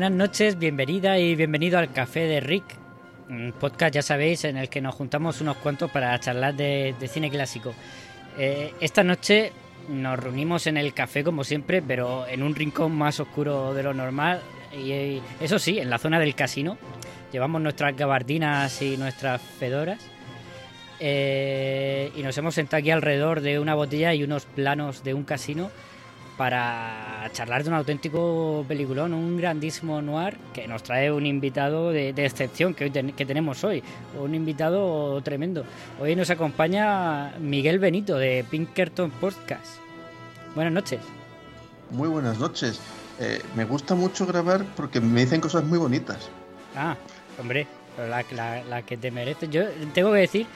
Buenas noches, bienvenida y bienvenido al Café de Rick, un podcast, ya sabéis, en el que nos juntamos unos cuantos para charlar de, cine clásico. Eh, esta noche nos reunimos en el café como siempre, pero en un rincón más oscuro de lo normal, y, y eso sí, en la zona del casino. Llevamos nuestras gabardinas y nuestras fedoras. eh, y nos hemos sentado aquí alrededor de una botella y unos planos de un casino para charlar de un auténtico peliculón, un grandísimo noir que nos trae un invitado de, de excepción que, hoy ten- que tenemos hoy, un invitado tremendo. Hoy nos acompaña Miguel Benito de Pinkerton Podcast. Buenas noches. Muy buenas noches. Eh, me gusta mucho grabar porque me dicen cosas muy bonitas. Ah, hombre, la, la- la que te mereces. Yo tengo que decir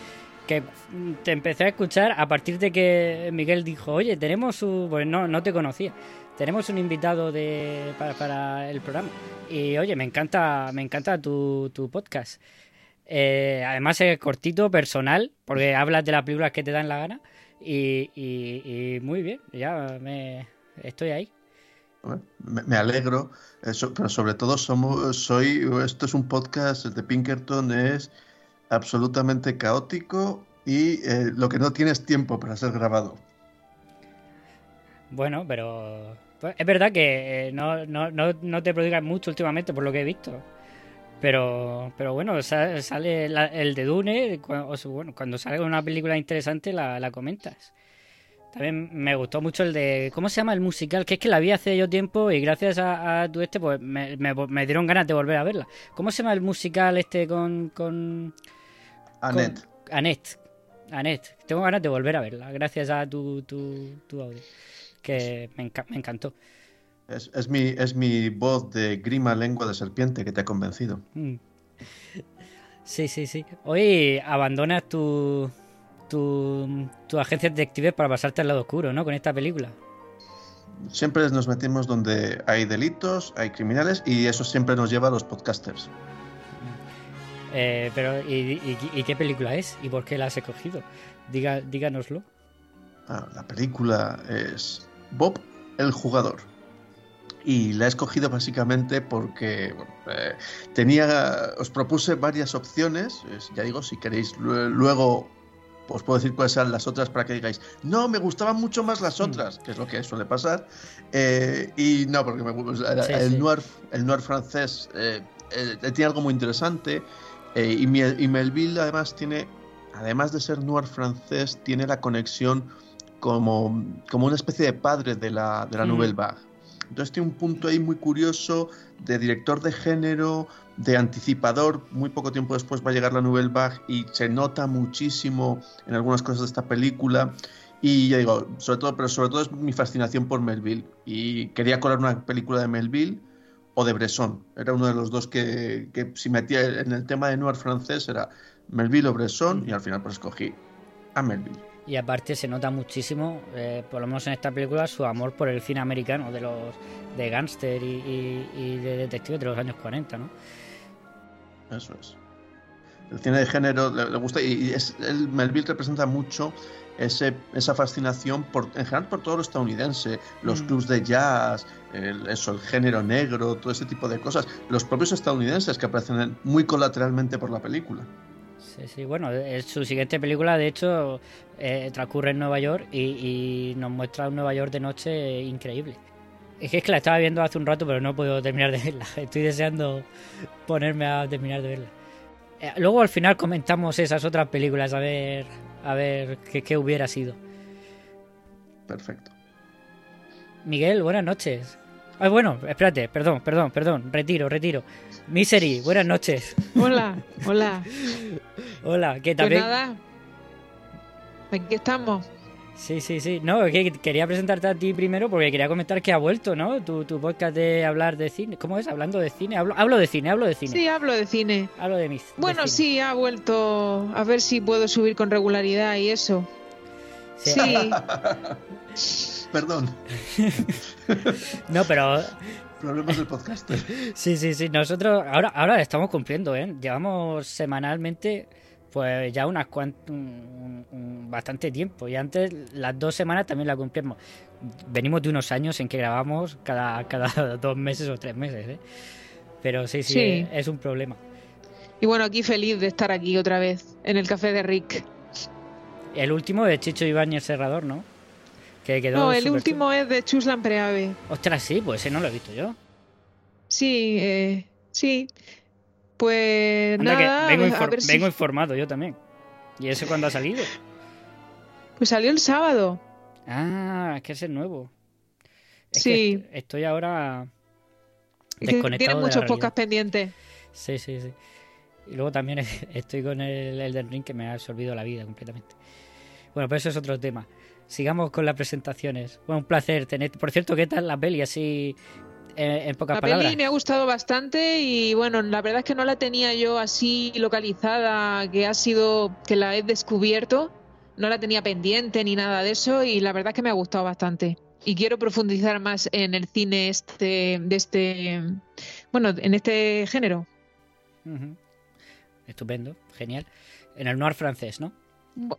que te empecé a escuchar a partir de que Miguel dijo, oye, tenemos un... Pues no, no te conocía. Tenemos un invitado de, para, para el programa. Y oye, me encanta, me encanta tu, tu podcast. Eh, además es cortito, personal, porque hablas de las películas que te dan la gana. Y, y- y muy bien, ya me estoy ahí. Me, alegro, eh, pero sobre todo somos, soy, esto es un podcast de Pinkerton, es absolutamente caótico y eh, lo que no tienes tiempo para ser grabado. Bueno, pero pues, es verdad que eh, no, no, no, no te prodigas mucho últimamente por lo que he visto. Pero, pero bueno, sa- sale la- el de Dune, cu- o sea, bueno, cuando salga una película interesante la, la comentas. También me gustó mucho el de, ¿cómo se llama el musical? Que es que la vi hace yo tiempo y gracias a, a tu este, pues me, me- me dieron ganas de volver a verla. ¿Cómo se llama el musical este con... con Annette, con- Annette. Annette. Tengo ganas de volver a verla, gracias a tu, tu, tu audio. Que me, enca- me encantó. es, es mi, es mi voz de grima lengua de serpiente que te ha convencido. Mm. Sí, sí, sí. Hoy abandonas tu, tu, tu agencia detective para pasarte al lado oscuro, ¿no? Con esta película. Siempre nos metimos donde hay delitos, hay criminales y eso siempre nos lleva a los podcasters. Eh, pero, ¿y, y, y qué película es? ¿Y por qué la has escogido? Diga, díganoslo. Ah, la película es Bob el jugador. Y la he escogido básicamente porque bueno, eh, tenía, os propuse varias opciones. es- ya digo, si queréis lue- luego os puedo decir cuáles eran las otras para que digáis, no, me gustaban mucho más las otras, que es lo que suele pasar. Eh, y no, porque me, era- Sí, el, sí. Noir, el noir francés eh, eh, tiene algo muy interesante. eh, y Melville además tiene, además de ser noir francés, tiene la conexión como, como una especie de padre de la, de la Mm. Nouvelle Vague. Entonces tiene un punto ahí muy curioso de director de género, de anticipador. Muy poco tiempo después va a llegar la Nouvelle Vague y se nota muchísimo en algunas cosas de esta película. Y ya digo, sobre todo, pero sobre todo es mi fascinación por Melville. Y quería colar una película de Melville o de Bresson. Era uno de los dos que, que si metía en el tema de noir francés era Melville o Bresson y al final pues escogí a Melville. Y aparte se nota muchísimo, eh, por lo menos en esta película, su amor por el cine americano, de los de gángster y, y- y de detectives de los años 40, ¿no? Eso es. El cine de género le, le gusta y y es, el Melville representa mucho ese, esa fascinación por, en general por todo lo estadounidense, los Mm. clubs de jazz, el, eso, el género negro, todo ese tipo de cosas. Los propios estadounidenses que aparecen en- muy colateralmente por la película. Sí, sí, bueno, su siguiente película, de hecho, eh, transcurre en Nueva York y, y nos muestra un Nueva York de noche increíble. Es que es que la estaba viendo hace un rato, pero no podido terminar de verla. Estoy deseando ponerme a terminar de verla. Eh, luego al final comentamos esas otras películas, a ver, a ver qué, qué hubiera sido. Perfecto. Miguel, buenas noches. Ah, bueno, espérate, perdón, perdón, perdón, retiro, retiro. Misery, buenas noches. Hola, hola. Hola, ¿qué tal? Pues nada, aquí estamos. Sí, sí, sí. No, es que quería presentarte a ti primero porque quería comentar que ha vuelto, ¿no? Tu, tu podcast de hablar de cine. ¿Cómo es? Hablando de cine. Hablo, hablo de cine, hablo de cine. Sí, hablo de cine. Hablo de mis. Bueno, sí, ha vuelto a ver si puedo subir con regularidad y eso. Sí. Sí, Perdón, No, pero problemas del podcaster. Sí, sí, sí. Nosotros ahora, ahora estamos cumpliendo, ¿eh? Llevamos semanalmente, pues ya unas cuantas, bastante tiempo. Y antes las dos semanas también la cumplimos. Venimos de unos años en que grabamos cada, cada dos meses o tres meses, ¿eh? Pero sí, sí, Sí. Es, es un problema. y bueno, aquí feliz de estar aquí otra vez, en el café de Rick. El último de Chicho el Serrador, ¿no? Que quedó No, el último es de Chuslan Preave. Ostras, sí, pues ese no lo he visto yo. Sí, eh, sí. Pues Anda que nada, vengo, infor- si- informado yo también. ¿Y ese cuándo ha salido? Pues salió el sábado. Ah, es que ese es nuevo. Es Sí. que est- estoy ahora desconectado Tiene de la muchos realidad. podcasts pendientes. Sí, sí, sí. Y luego también estoy con el Elden Ring que me ha absorbido la vida completamente. Bueno, pero eso es otro tema. Sigamos con las presentaciones. Bueno, un placer tener. Por cierto, ¿qué tal la peli así en pocas La palabras? peli me ha gustado bastante y bueno, la verdad es que no la tenía yo así localizada, que ha sido que la he descubierto, no la tenía pendiente ni nada de eso y la verdad es que me ha gustado bastante. Y quiero profundizar más en el cine este de este bueno, en este género. Estupendo, genial. En el noir francés, ¿no? Bu-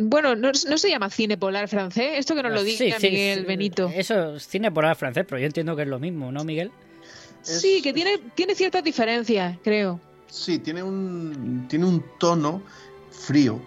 Bueno, no, no se llama cine polar francés, esto que nos lo Ah, Sí, diga sí, Miguel sí. Benito. Eso es cine polar francés, pero yo entiendo que es lo mismo, ¿no, Miguel? Sí, que tiene, tiene ciertas diferencias, creo. Sí, tiene un, tiene un tono frío,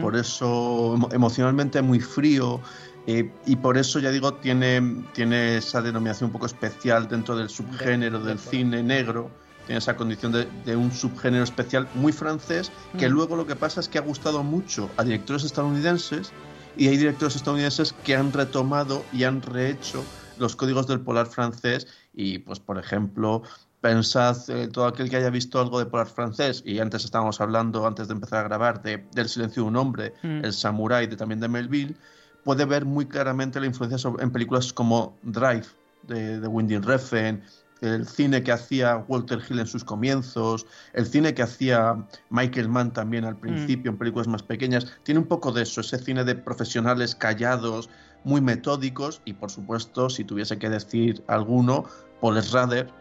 por eso emo- emocionalmente muy frío, eh, y por eso ya digo, tiene, tiene esa denominación un poco especial dentro del subgénero de del cine negro, tiene esa condición de, de un subgénero especial muy francés, que Mm. luego lo que pasa es que ha gustado mucho a directores estadounidenses, y hay directores estadounidenses que han retomado y han rehecho los códigos del polar francés, y pues por ejemplo, pensad, eh, todo aquel que haya visto algo de polar francés, y antes estábamos hablando, antes de empezar a grabar, de, del silencio de un hombre, Mm. el samurái de, también de Melville, puede ver muy claramente la influencia sobre- en películas como Drive, de, de Winding Refn, el cine que hacía Walter Hill en sus comienzos, el cine que hacía Michael Mann también al principio en películas más pequeñas, tiene un poco de eso, ese cine de profesionales callados, muy metódicos y por supuesto, si tuviese que decir alguno, Paul Schrader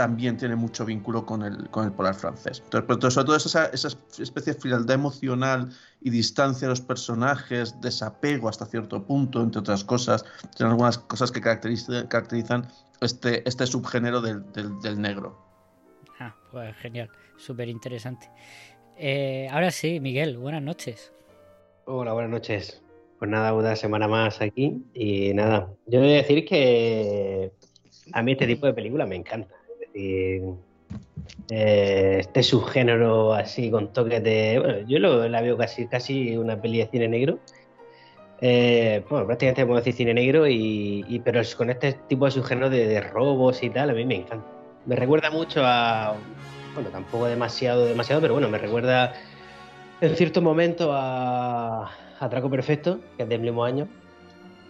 también tiene mucho vínculo con el, con el polar francés. Entonces, pero sobre todo esa, esa especie de frialdad emocional y distancia de los personajes, desapego hasta cierto punto, entre otras cosas, tiene algunas cosas que caracteriza- caracterizan este, este subgénero del, del- del negro. Ah, pues genial, súper interesante. Eh, ahora sí, Miguel, buenas noches. Hola, buenas noches. Pues nada, una semana más aquí y nada, yo voy a decir que a mí este tipo de películas me encanta. Decir, eh, este subgénero así con toques de... Bueno, yo lo- la veo casi, casi una peli de cine negro. Eh, bueno, prácticamente podemos decir cine negro, y, pero con este tipo de subgénero de, robos y tal, a mí me encanta. Me recuerda mucho a... Bueno, tampoco demasiado, demasiado, pero bueno, me recuerda en cierto momento a Atraco Perfecto, que es del mismo año,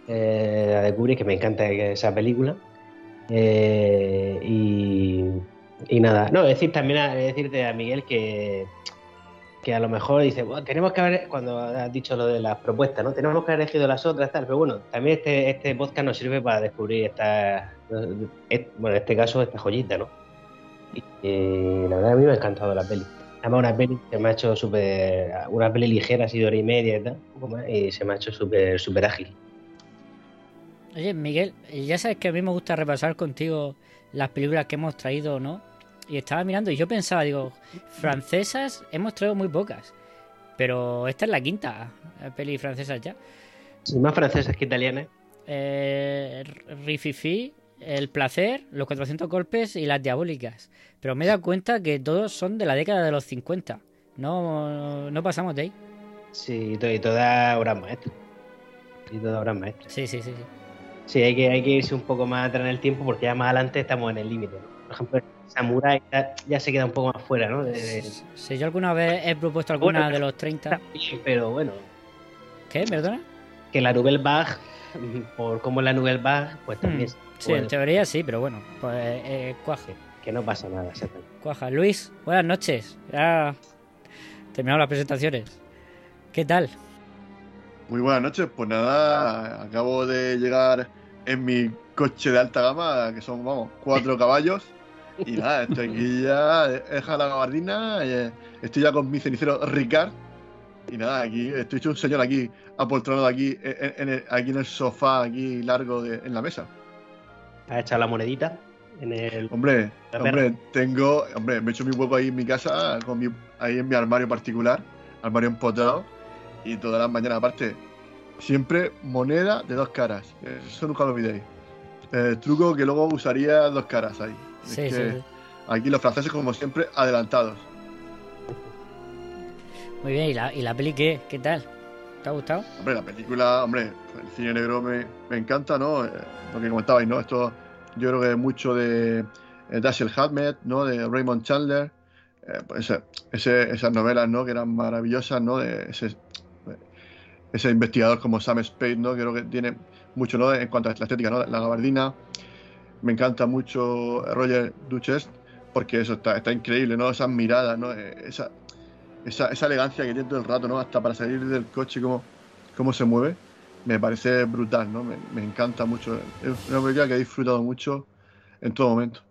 eh, la de Kubrick, que me encanta esa película. Eh, y, nada, no, decir también a, decirte a Miguel que, que a lo mejor dice, "Bueno, tenemos que haber, cuando has dicho lo de las propuestas, ¿no? Tenemos que haber elegido las otras, tal, pero bueno, también este, este podcast nos sirve para descubrir esta, bueno, en este caso, esta joyita, ¿no? Y, la verdad a mí me ha encantado la peli. Además una peli que me ha hecho súper, una peli ligera, así de hora y media y tal, y se me ha hecho súper, súper ágil. Oye, Miguel, ya sabes que a mí me gusta repasar contigo las películas que hemos traído, ¿no? Y estaba mirando y yo pensaba, digo, francesas hemos traído muy pocas. Pero esta es la quinta peli francesa ya. Y más francesas que italianas. Eh, Rififi, El placer, Los 400 golpes y Las diabólicas. Pero me he dado cuenta que todos son de la década de los 50. No, no pasamos de ahí. Sí, y to- y todas obras maestras. Y todas obras maestras. Sí, sí, sí. sí. Sí, hay que, hay que irse un poco más atrás en el tiempo porque ya más adelante estamos en el límite. ¿no? Por ejemplo, Samurai ya, ya se queda un poco más fuera, ¿no? De- de- Si yo alguna vez he propuesto alguna Bueno, de los 30. pero bueno, ¿Qué? ¿Perdona? que la Nouvelle Vague, por cómo es la Nouvelle Vague, pues también Mm, se Sí, en teoría sí, pero bueno, pues eh, cuaje. que no pasa nada, exactamente. Cuaja. Luis, buenas noches. Ya terminado las presentaciones. ¿Qué tal? Muy buenas noches, pues nada, acabo de llegar en mi coche de alta gama, que son, vamos, cuatro caballos. Y nada, estoy aquí ya, deja la gabardina, eh, estoy ya con mi cenicero Ricard. Y nada, aquí estoy hecho un señor aquí, apoltronado aquí, en, en el, aquí en el sofá, aquí largo de- en la mesa. ¿Has echado la monedita? En el... Hombre, hombre, tengo, hombre, me he hecho mi huevo ahí en mi casa, con mi, ahí en mi armario particular, armario empotrado, y todas las mañanas, aparte, siempre moneda de dos caras. Eso nunca lo olvidéis. Eh, truco que luego usaría dos caras ahí. Es Sí, que sí, sí. Aquí los franceses, como siempre, adelantados. Muy bien, ¿y la, y la peli qué? ¿Qué tal? ¿Te ha gustado? Hombre, la película, hombre, el cine negro me, me encanta, ¿no? Eh, lo que comentabais, ¿no? Esto yo creo que es mucho de eh, Dashiell Hammett, ¿no? De Raymond Chandler. Eh, pues ese- ese- esas novelas, ¿no? Que eran maravillosas, ¿no? De ese, ese investigador como Sam Spade, ¿no? Creo que tiene mucho, ¿no? En cuanto a la estética, ¿no? La gabardina. Me encanta mucho Roger Duchess porque eso está, está increíble, ¿no? Esas miradas, ¿no? Eh, Esa, esa, esa elegancia que tiene todo el rato, ¿no? Hasta para salir del coche, cómo, cómo se mueve, me parece brutal, ¿no? Me, me encanta mucho. Es una película que he disfrutado mucho en todo momento.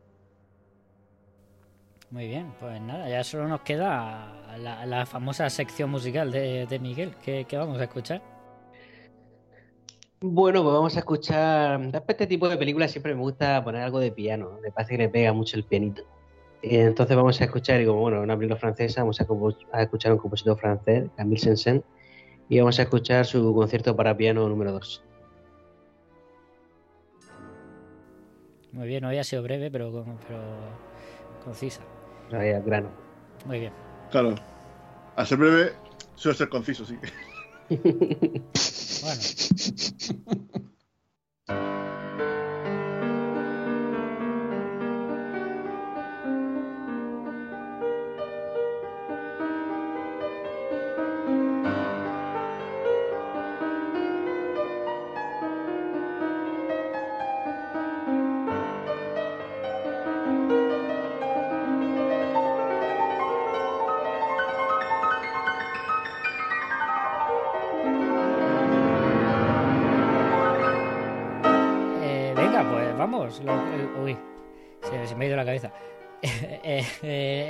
Muy bien, pues nada, ya solo nos queda la, la famosa sección musical de, de Miguel, que, que vamos a escuchar. Bueno, pues vamos a escuchar. Para este tipo de películas siempre me gusta poner algo de piano. Me parece que le pega mucho el pianito. Y entonces vamos a escuchar, y como bueno, una película francesa, vamos a, escuchar a un compositor francés, Camille Saint-Saëns, y vamos a escuchar su concierto para piano número 2. Muy bien, hoy ha sido breve, pero, pero concisa. Ahí al grano. Muy bien. Claro, a ser breve, suele ser conciso, sí. Bueno.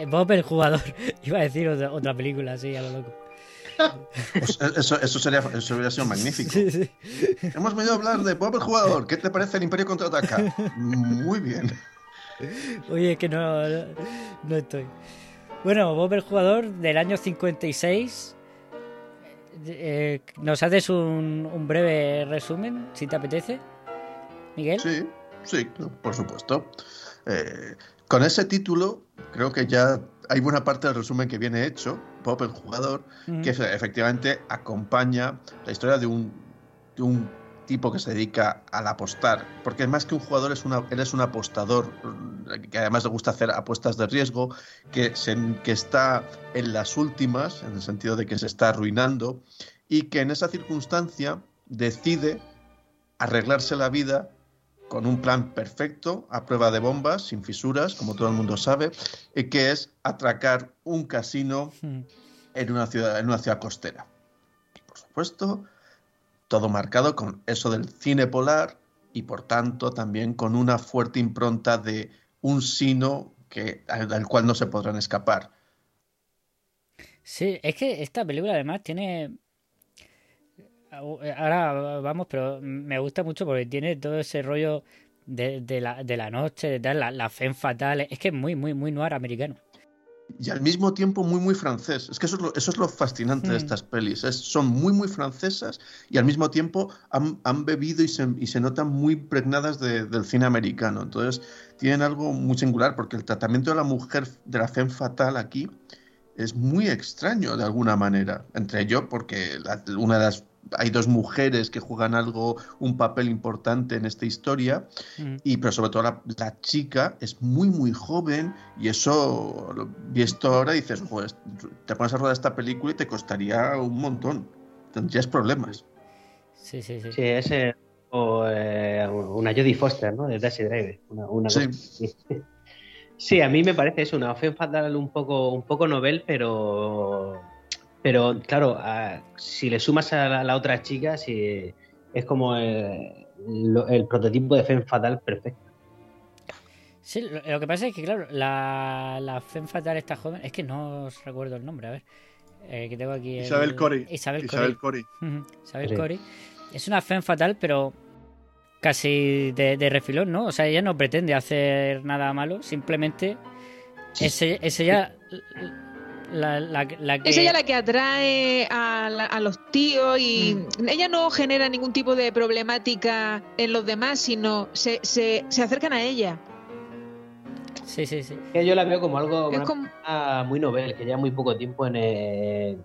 Bob el jugador. Iba a decir otra, otra película así a lo loco. Pues eso, eso, sería, eso hubiera sido magnífico. Sí, sí. Hemos venido a hablar de Bob el jugador. ¿Qué te parece el Imperio contraataca? Muy bien. Oye, es que no, no, no estoy. Bueno, Bob el jugador del año 56. Eh, ¿Nos haces un, un breve resumen, si te apetece, Miguel? Sí, sí, por supuesto. Eh, con ese título, creo que ya hay buena parte del resumen que viene hecho, Bob el jugador, que efectivamente acompaña la historia de un, de un tipo que se dedica al apostar, porque más que un jugador es una, él es un apostador, que además le gusta hacer apuestas de riesgo, que, se, que está en las últimas, en el sentido de que se está arruinando, y que en esa circunstancia decide arreglarse la vida con un plan perfecto, a prueba de bombas, sin fisuras, como todo el mundo sabe, y que es atracar un casino en una ciudad, costera. Por supuesto, todo marcado con eso del cine polar y por tanto también con una fuerte impronta de un sino que, al cual no se podrán escapar. Sí, es que esta película además tiene... Ahora vamos, pero me gusta mucho porque tiene todo ese rollo de, de la, de la noche, de tal, la, la fe fatal. Es que es muy, muy, muy noir americano. Y al mismo tiempo muy, muy francés. Es que eso es lo, eso es lo fascinante de Mm. estas pelis. Es- son muy, muy francesas y al mismo tiempo han, han bebido y se, y se notan muy impregnadas de- del cine americano. Entonces tienen algo muy singular porque el tratamiento de la mujer, de la femme fatal aquí, es muy extraño de alguna manera. Entre ello porque la- una de las hay dos mujeres que juegan algo, un papel importante en esta historia, Mm. y pero sobre todo la, la chica es muy muy joven y eso visto ahora dices, pues te pones a rodar esta película y te costaría un montón, tendrías problemas. Sí, sí, sí. Sí, es eh, o, eh, una Jodie Foster, ¿no? De Taxi Driver. Una, una Sí. cosa. Sí, a mí me parece eso, una Femme fatal un poco, un poco novel, pero, pero claro, a- si le sumas a la, la otra chica, sí, es como el, lo- el prototipo de Femme fatal perfecto. Sí, lo, lo que pasa es que, claro, la, la Femme Fatal esta joven, es que no os recuerdo el nombre, a ver, eh, que tengo aquí. el- Isabel Corey. Isabel, Isabel. Ujú, Isabel Sí. Corey. Es una Femme Fatal, pero casi de, de refilón, ¿no? O sea, ella no pretende hacer nada malo, simplemente es, ella- es ella la, la- la que... Es ella la que atrae a, la- a los tíos y Mm. ella no genera ningún tipo de problemática en los demás, sino se, se, se acercan a ella. Sí, sí, sí. Que Yo la veo como algo Es como- muy novel, que lleva muy poco tiempo en, eh,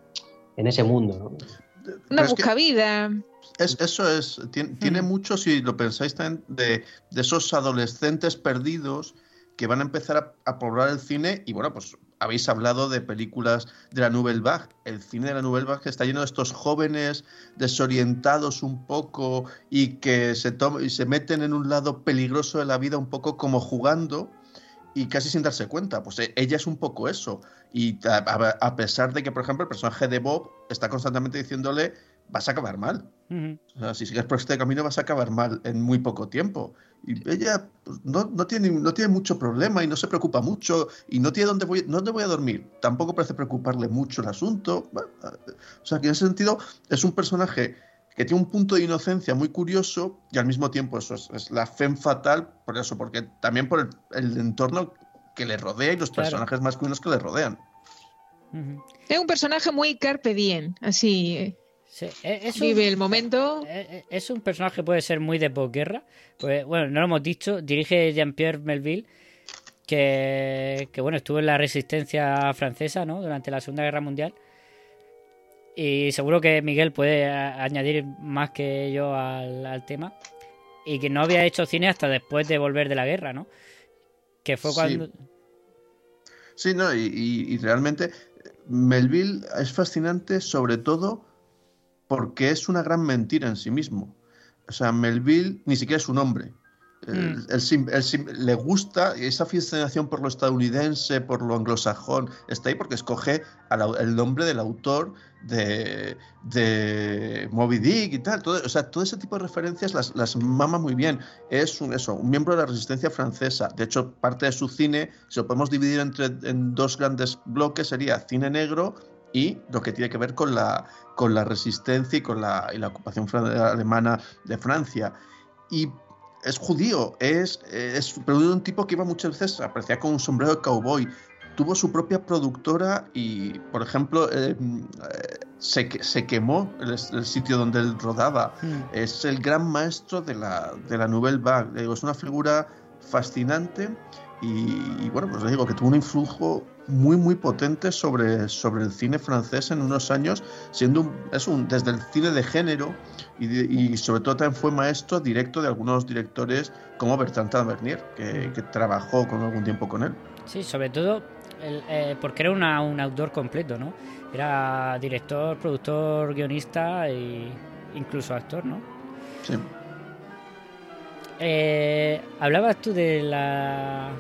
en ese mundo, ¿no? Una Pero es que- buscavida. Es, eso es, tiene, tiene mucho, si lo pensáis también, de, de esos adolescentes perdidos que van a empezar a, a poblar el cine y bueno, pues habéis hablado de películas de la Nouvelle Vague. El cine de la Nouvelle Vague está lleno de estos jóvenes desorientados un poco y que se, y se meten en un lado peligroso de la vida un poco como jugando y casi sin darse cuenta. Pues eh, ella es un poco eso. Y a pesar de que, por ejemplo, el personaje de Bob está constantemente diciéndole, vas a acabar mal. Ujú. O sea, si sigues por este camino vas a acabar mal en muy poco tiempo. Y ella pues, no, no, tiene, no tiene mucho problema y no se preocupa mucho y no tiene dónde voy, dónde voy a dormir. Tampoco parece preocuparle mucho el asunto. O sea, que en ese sentido es un personaje que tiene un punto de inocencia muy curioso y al mismo tiempo eso es, es la femme fatal, por eso, porque también por el, el entorno que le rodea y los Claro. personajes masculinos que le rodean. Ujú. Es un personaje muy carpe diem, así eh, Sí, e- es un- vive el momento. Eh, eh, Es un personaje que puede ser muy de posguerra. Pues, bueno, no lo hemos dicho. Dirige Jean-Pierre Melville, que, que bueno, estuvo en la resistencia francesa, ¿no? Durante la Segunda Guerra Mundial. Y seguro que Miguel puede añadir más que yo al, al tema. Y que no había hecho cine hasta después de volver de la guerra, ¿no? Que fue Sí. cuando. Sí, no, y, y- y realmente Melville es fascinante sobre todo porque es una gran mentira en sí mismo. O sea, Melville ni siquiera es un hombre. Él- Mm. él sim- le gusta esa fascinación por lo estadounidense, por lo anglosajón, está ahí porque escoge el nombre del autor de, de Moby Dick y tal. Todo, o sea, todo ese tipo de referencias las, las mama muy bien. Es un, eso, un miembro de la resistencia francesa. De hecho, parte de su cine, si lo podemos dividir entre, en dos grandes bloques, sería cine negro y lo que tiene que ver con la, con la resistencia y con la, y la ocupación alemana de Francia. Y es judío, es, es pero de un tipo que iba muchas veces, aparecía con un sombrero de cowboy. Tuvo su propia productora y, por ejemplo, eh, eh, se, se quemó el, el sitio donde él rodaba. Mm. Es el gran maestro de la, de la Nouvelle Vague. Es una figura fascinante y, y, bueno, pues digo que tuvo un influjo muy, muy potente sobre, sobre el cine francés en unos años, siendo un, es un, desde el cine de género y, de- y sobre todo también fue maestro directo de algunos directores como Bertrand Tavernier, que, que trabajó con algún tiempo con él. Sí, sobre todo el- eh, porque era una- un autor completo, ¿no? Era director, productor, guionista e incluso actor, ¿no? Sí. Eh, hablabas tú de la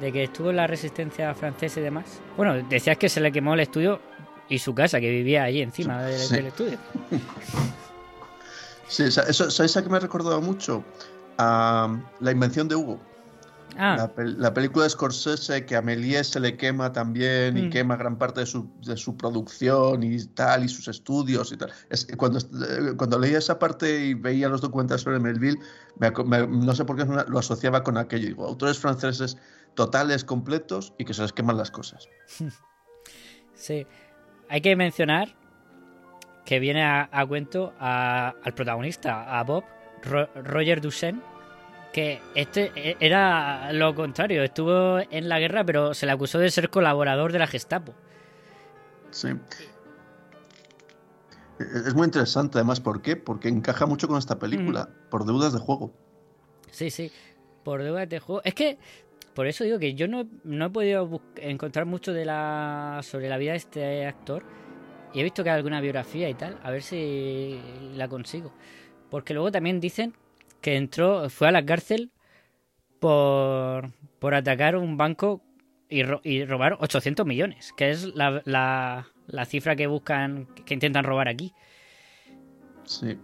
de que estuvo en la resistencia francesa y demás. Bueno, decías que se le quemó el estudio y su casa, que vivía allí encima del, Sí. del estudio. Sí, eso, ¿sabéis a qué me ha recordado mucho? A La invención de Hugo. Ah, La, pel- la película de Scorsese que a Méliès se le quema también y Mm. quema gran parte de su, de su producción y tal, y sus estudios y tal. Es, cuando, cuando leía esa parte y veía los documentales sobre Melville, me aco- me- no sé por qué lo asociaba con aquello. Digo, autores franceses totales, completos y que se les queman las cosas. sí. Hay que mencionar que viene a, a cuento a- al protagonista, a Bob, Ro- Roger Duchesne, que este e- era lo contrario, estuvo en la guerra, pero se le acusó de ser colaborador de la Gestapo. Sí. Es muy interesante, además, ¿por qué? Porque encaja mucho con esta película, por deudas de juego. Sí, sí, por deudas de juego. Es que, por eso digo que yo no, no he podido encontrar mucho de la sobre la vida de este actor. Y he visto que hay alguna biografía y tal, a ver si la consigo. Porque luego también dicen que entró, fue a la cárcel por, por atacar un banco y, y robar 800 millones, que es la, la, la, cifra que buscan, que intentan robar aquí. Sí.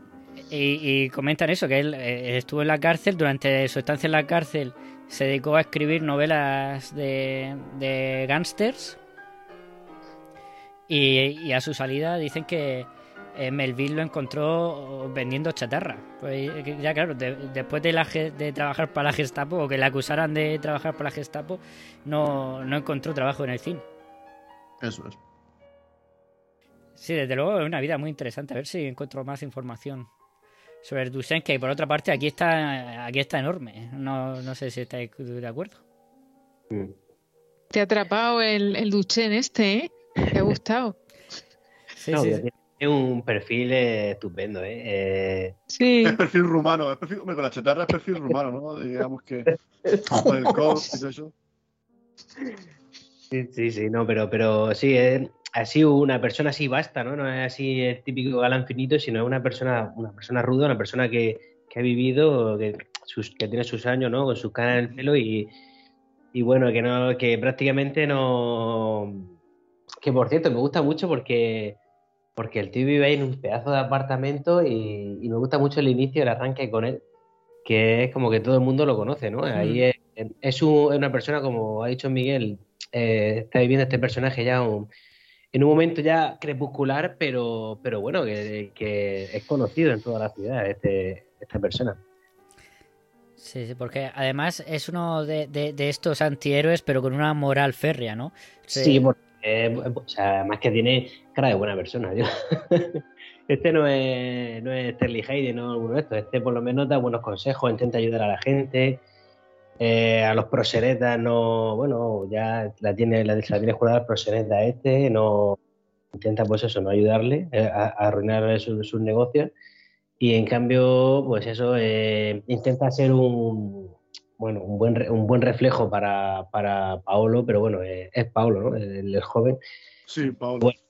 Y, y comentan eso, que él eh, estuvo en la cárcel, durante su estancia en la cárcel se dedicó a escribir novelas de, de gángsters y, y a su salida dicen que eh, Melville lo encontró vendiendo chatarra. Pues ya claro, de, después de, la, de trabajar para la Gestapo o que le acusaran de trabajar para la Gestapo, no, no encontró trabajo en el cine. Eso es. Sí, desde luego es una vida muy interesante. A ver si encuentro más información sobre Duchenne, que por otra parte aquí está aquí está enorme. No, no sé si estáis de acuerdo. Te ha atrapado el, el Duchenne este, ¿eh? Te ha gustado. Sí, No, sí. Tiene un perfil eh, estupendo, ¿eh? Eh, Sí. Es perfil rumano, es perfil, hombre, con la chatarra es perfil rumano, ¿no? Digamos que con el codo y todo eso. Sí, sí, sí, no, pero, pero sí, es así una persona así basta, ¿no? No es así el típico galán finito, sino es una persona, una persona ruda, una persona que, que ha vivido, que, sus, que tiene sus años, ¿no? Con sus canas en el pelo y, y bueno, que no, que prácticamente no. Que por cierto, me gusta mucho porque, porque el tío vive ahí en un pedazo de apartamento y, y me gusta mucho el inicio, el arranque con él, que es como que todo el mundo lo conoce, ¿no? Ahí es, es, un- es una persona, como ha dicho Miguel, eh, está viviendo este personaje ya un- en un momento ya crepuscular, pero, pero bueno, que, que es conocido en toda la ciudad este, esta persona. Sí, sí, porque además es uno de, de, de estos antihéroes, pero con una moral férrea, ¿no? Sí, porque, eh, o sea, además que tiene cara de buena persona. yo. este no es, no es Sterling Hayden, no alguno de estos. Este por lo menos da buenos consejos, intenta ayudar a la gente. Eh, a los prosenetas no, bueno, ya la tiene, la, la tiene jurada al proseneta este, no intenta pues eso, no ayudarle eh, a, a arruinar sus, negocios. Y en cambio, pues eso, eh, intenta ser un, bueno, un buen, un buen reflejo para, para Paolo, pero bueno, eh, es Paolo, ¿no? El, el joven. Sí, Pablo. Bueno,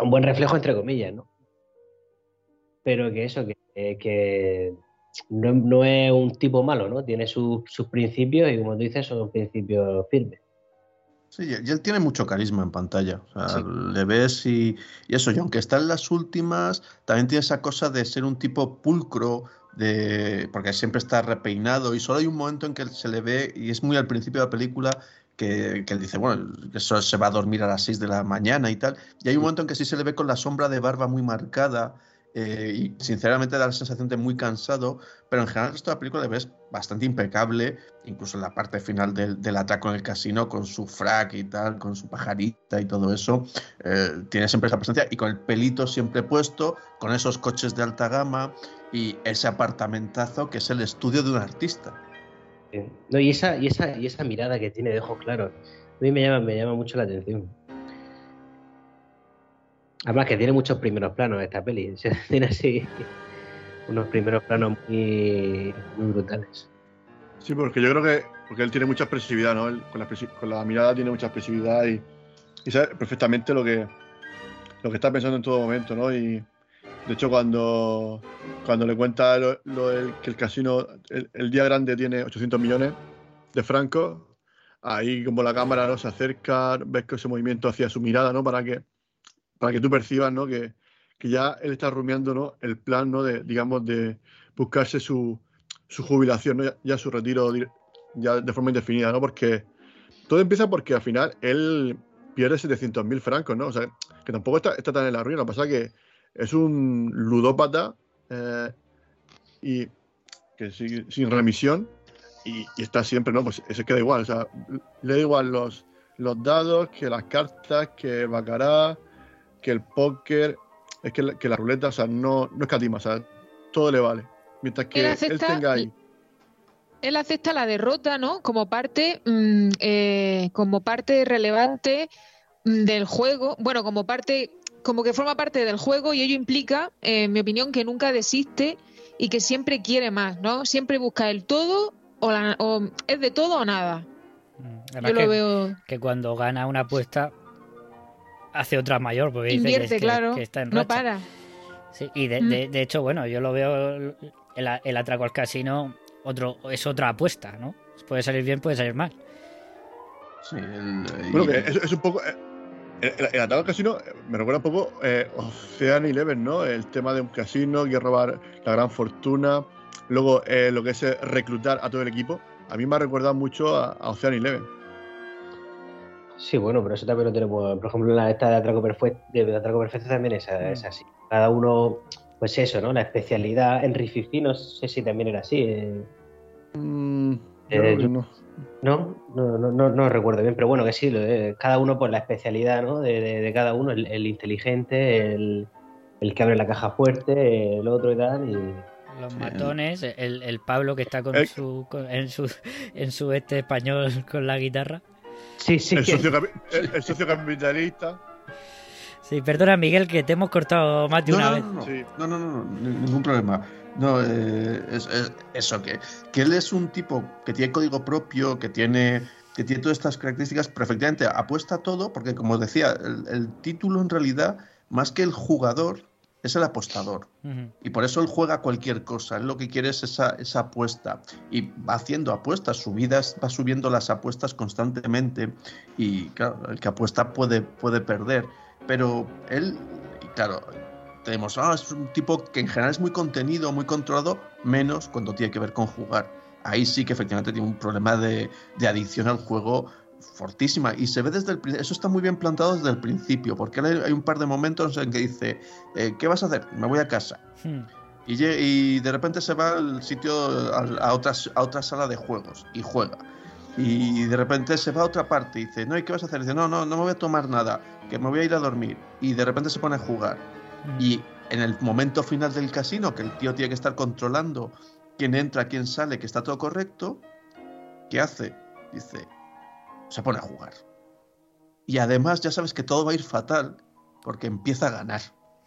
un buen reflejo entre comillas, ¿no? Pero que eso, que, que no, no es un tipo malo, ¿no? Tiene sus, sus principios y como tú dices, son principios firmes. Sí, y él tiene mucho carisma en pantalla. O sea, le ves y, y eso, y aunque está en las últimas, también tiene esa cosa de ser un tipo pulcro, de, porque siempre está repeinado y solo hay un momento en que se le ve, y es muy al principio de la película, que, que él dice, bueno, que eso se va a dormir a las 6 de la mañana y tal. Y hay un momento en que sí se le ve con la sombra de barba muy marcada. Eh, y sinceramente da la sensación de muy cansado, pero en general la película le ves bastante impecable, incluso en la parte final del, del atraco en el casino, con su frac y tal, con su pajarita y todo eso, eh, tiene siempre esa presencia y con el pelito siempre puesto, con esos coches de alta gama y ese apartamentazo que es el estudio de un artista. No, y esa, y esa, y esa mirada que tiene de ojos claros, a mí me llama, me llama mucho la atención. Además que tiene muchos primeros planos esta peli. tiene así unos primeros planos muy, brutales. Sí, porque yo creo que porque él tiene mucha expresividad, ¿no? Él con, la, mirada tiene mucha expresividad y, sabe perfectamente lo que, lo que está pensando en todo momento, ¿no? Y de hecho cuando, cuando le cuenta lo, que el casino, el, el día grande tiene 800 millones de francos, ahí como la cámara ¿no? se acerca, ves que ese movimiento hacia su mirada, ¿no? Para que, para que tú percibas, ¿no? Que, que ya él está rumiando, ¿no? El plan, ¿no? De, digamos, de buscarse su, su jubilación, ¿no? ya, su retiro ya de forma indefinida, ¿no? Porque todo empieza porque al final él pierde 700.000 francos, ¿no? O sea, que tampoco está, está tan en la ruina. Lo que pasa es que es un ludópata eh, y que sin remisión y, y está siempre, ¿no? Pues se queda igual. O sea, le da igual los, los dados, que las cartas, que el bacará, que el póker. Es que, la- que la ruleta, o sea, no, no escatima, o sea, todo le vale. Mientras que Él tenga ahí. Él acepta la derrota, ¿no? Como parte, mm, eh, como parte relevante mm, del juego. Bueno, como parte como que forma parte del juego y ello implica, eh, en mi opinión, que nunca desiste y que siempre quiere más, ¿no? Siempre busca el todo o, la- o es de todo o nada. Además Yo lo que, veo- que cuando gana una apuesta hace otra mayor, porque dice que- Invierte, claro. que está en no para. Sí, y de, Mm. de- de hecho, bueno, yo lo veo el, el atraco al casino otro es otra apuesta, ¿no? Puede salir bien, puede salir mal. Sí, el- Bueno, que es, es un poco. eh, El, el, el ataque al casino eh, me recuerda un poco eh, Ocean Eleven, ¿no? El tema de un casino, que robar la gran fortuna. Luego, eh, lo que es eh, reclutar a todo el equipo. A mí me ha recordado mucho a, a Ocean Eleven. Sí, bueno, pero eso también lo tenemos. Por ejemplo, la esta de Atraco Perfecto, de Atraco Perfecto también es, es así. Cada uno, pues eso, ¿no? La especialidad en Rififi, no sé si también era así. eh. Mm, Eh, yo no. No, no, no, no, no recuerdo bien, pero bueno, que sí, lo de- cada uno por la especialidad ¿no? de, de- de cada uno, el, el inteligente, el, el que abre la caja fuerte, el otro y tal. Y... Los matones, el, el Pablo que está con Eh. su, con- en su en su este español con la guitarra. Sí, sí. El socio, el- el socio capitalista. Sí, perdona Miguel que te hemos cortado más de No, una no, vez. no, no, Sí. no, no, no, no, ni- ningún problema. No, eh, es, es eso, que, que él es un tipo que tiene código propio, que tiene, que tiene todas estas características, pero efectivamente apuesta a todo, porque como os decía, el, el título en realidad, más que el jugador, es el apostador. Y por eso él juega cualquier cosa. Él lo que quiere es esa, esa apuesta. Y va haciendo apuestas, subidas, va subiendo las apuestas constantemente. Y claro, el que apuesta puede, puede perder. Pero él, y claro, tenemos, ah, es un tipo que en general es muy contenido, muy controlado, menos cuando tiene que ver con jugar. Ahí sí que efectivamente tiene un problema de, de adicción al juego fortísima y se ve desde el eso está muy bien plantado desde el principio, porque hay un par de momentos en que dice, eh, ¿qué vas a hacer? Me voy a casa. Hmm. Y, y de repente se va al sitio, al- a, otra, a otra sala de juegos y juega. Y de repente se va a otra parte y dice, no, ¿y qué vas a hacer? dice, no, no, no me voy a tomar nada, que me voy a ir a dormir. Y de repente se pone a jugar. Y en el momento final del casino, que el tío tiene que estar controlando quién entra, quién sale, que está todo correcto, ¿qué hace? Dice, se pone a jugar. Y además ya sabes que todo va a ir fatal porque empieza a ganar.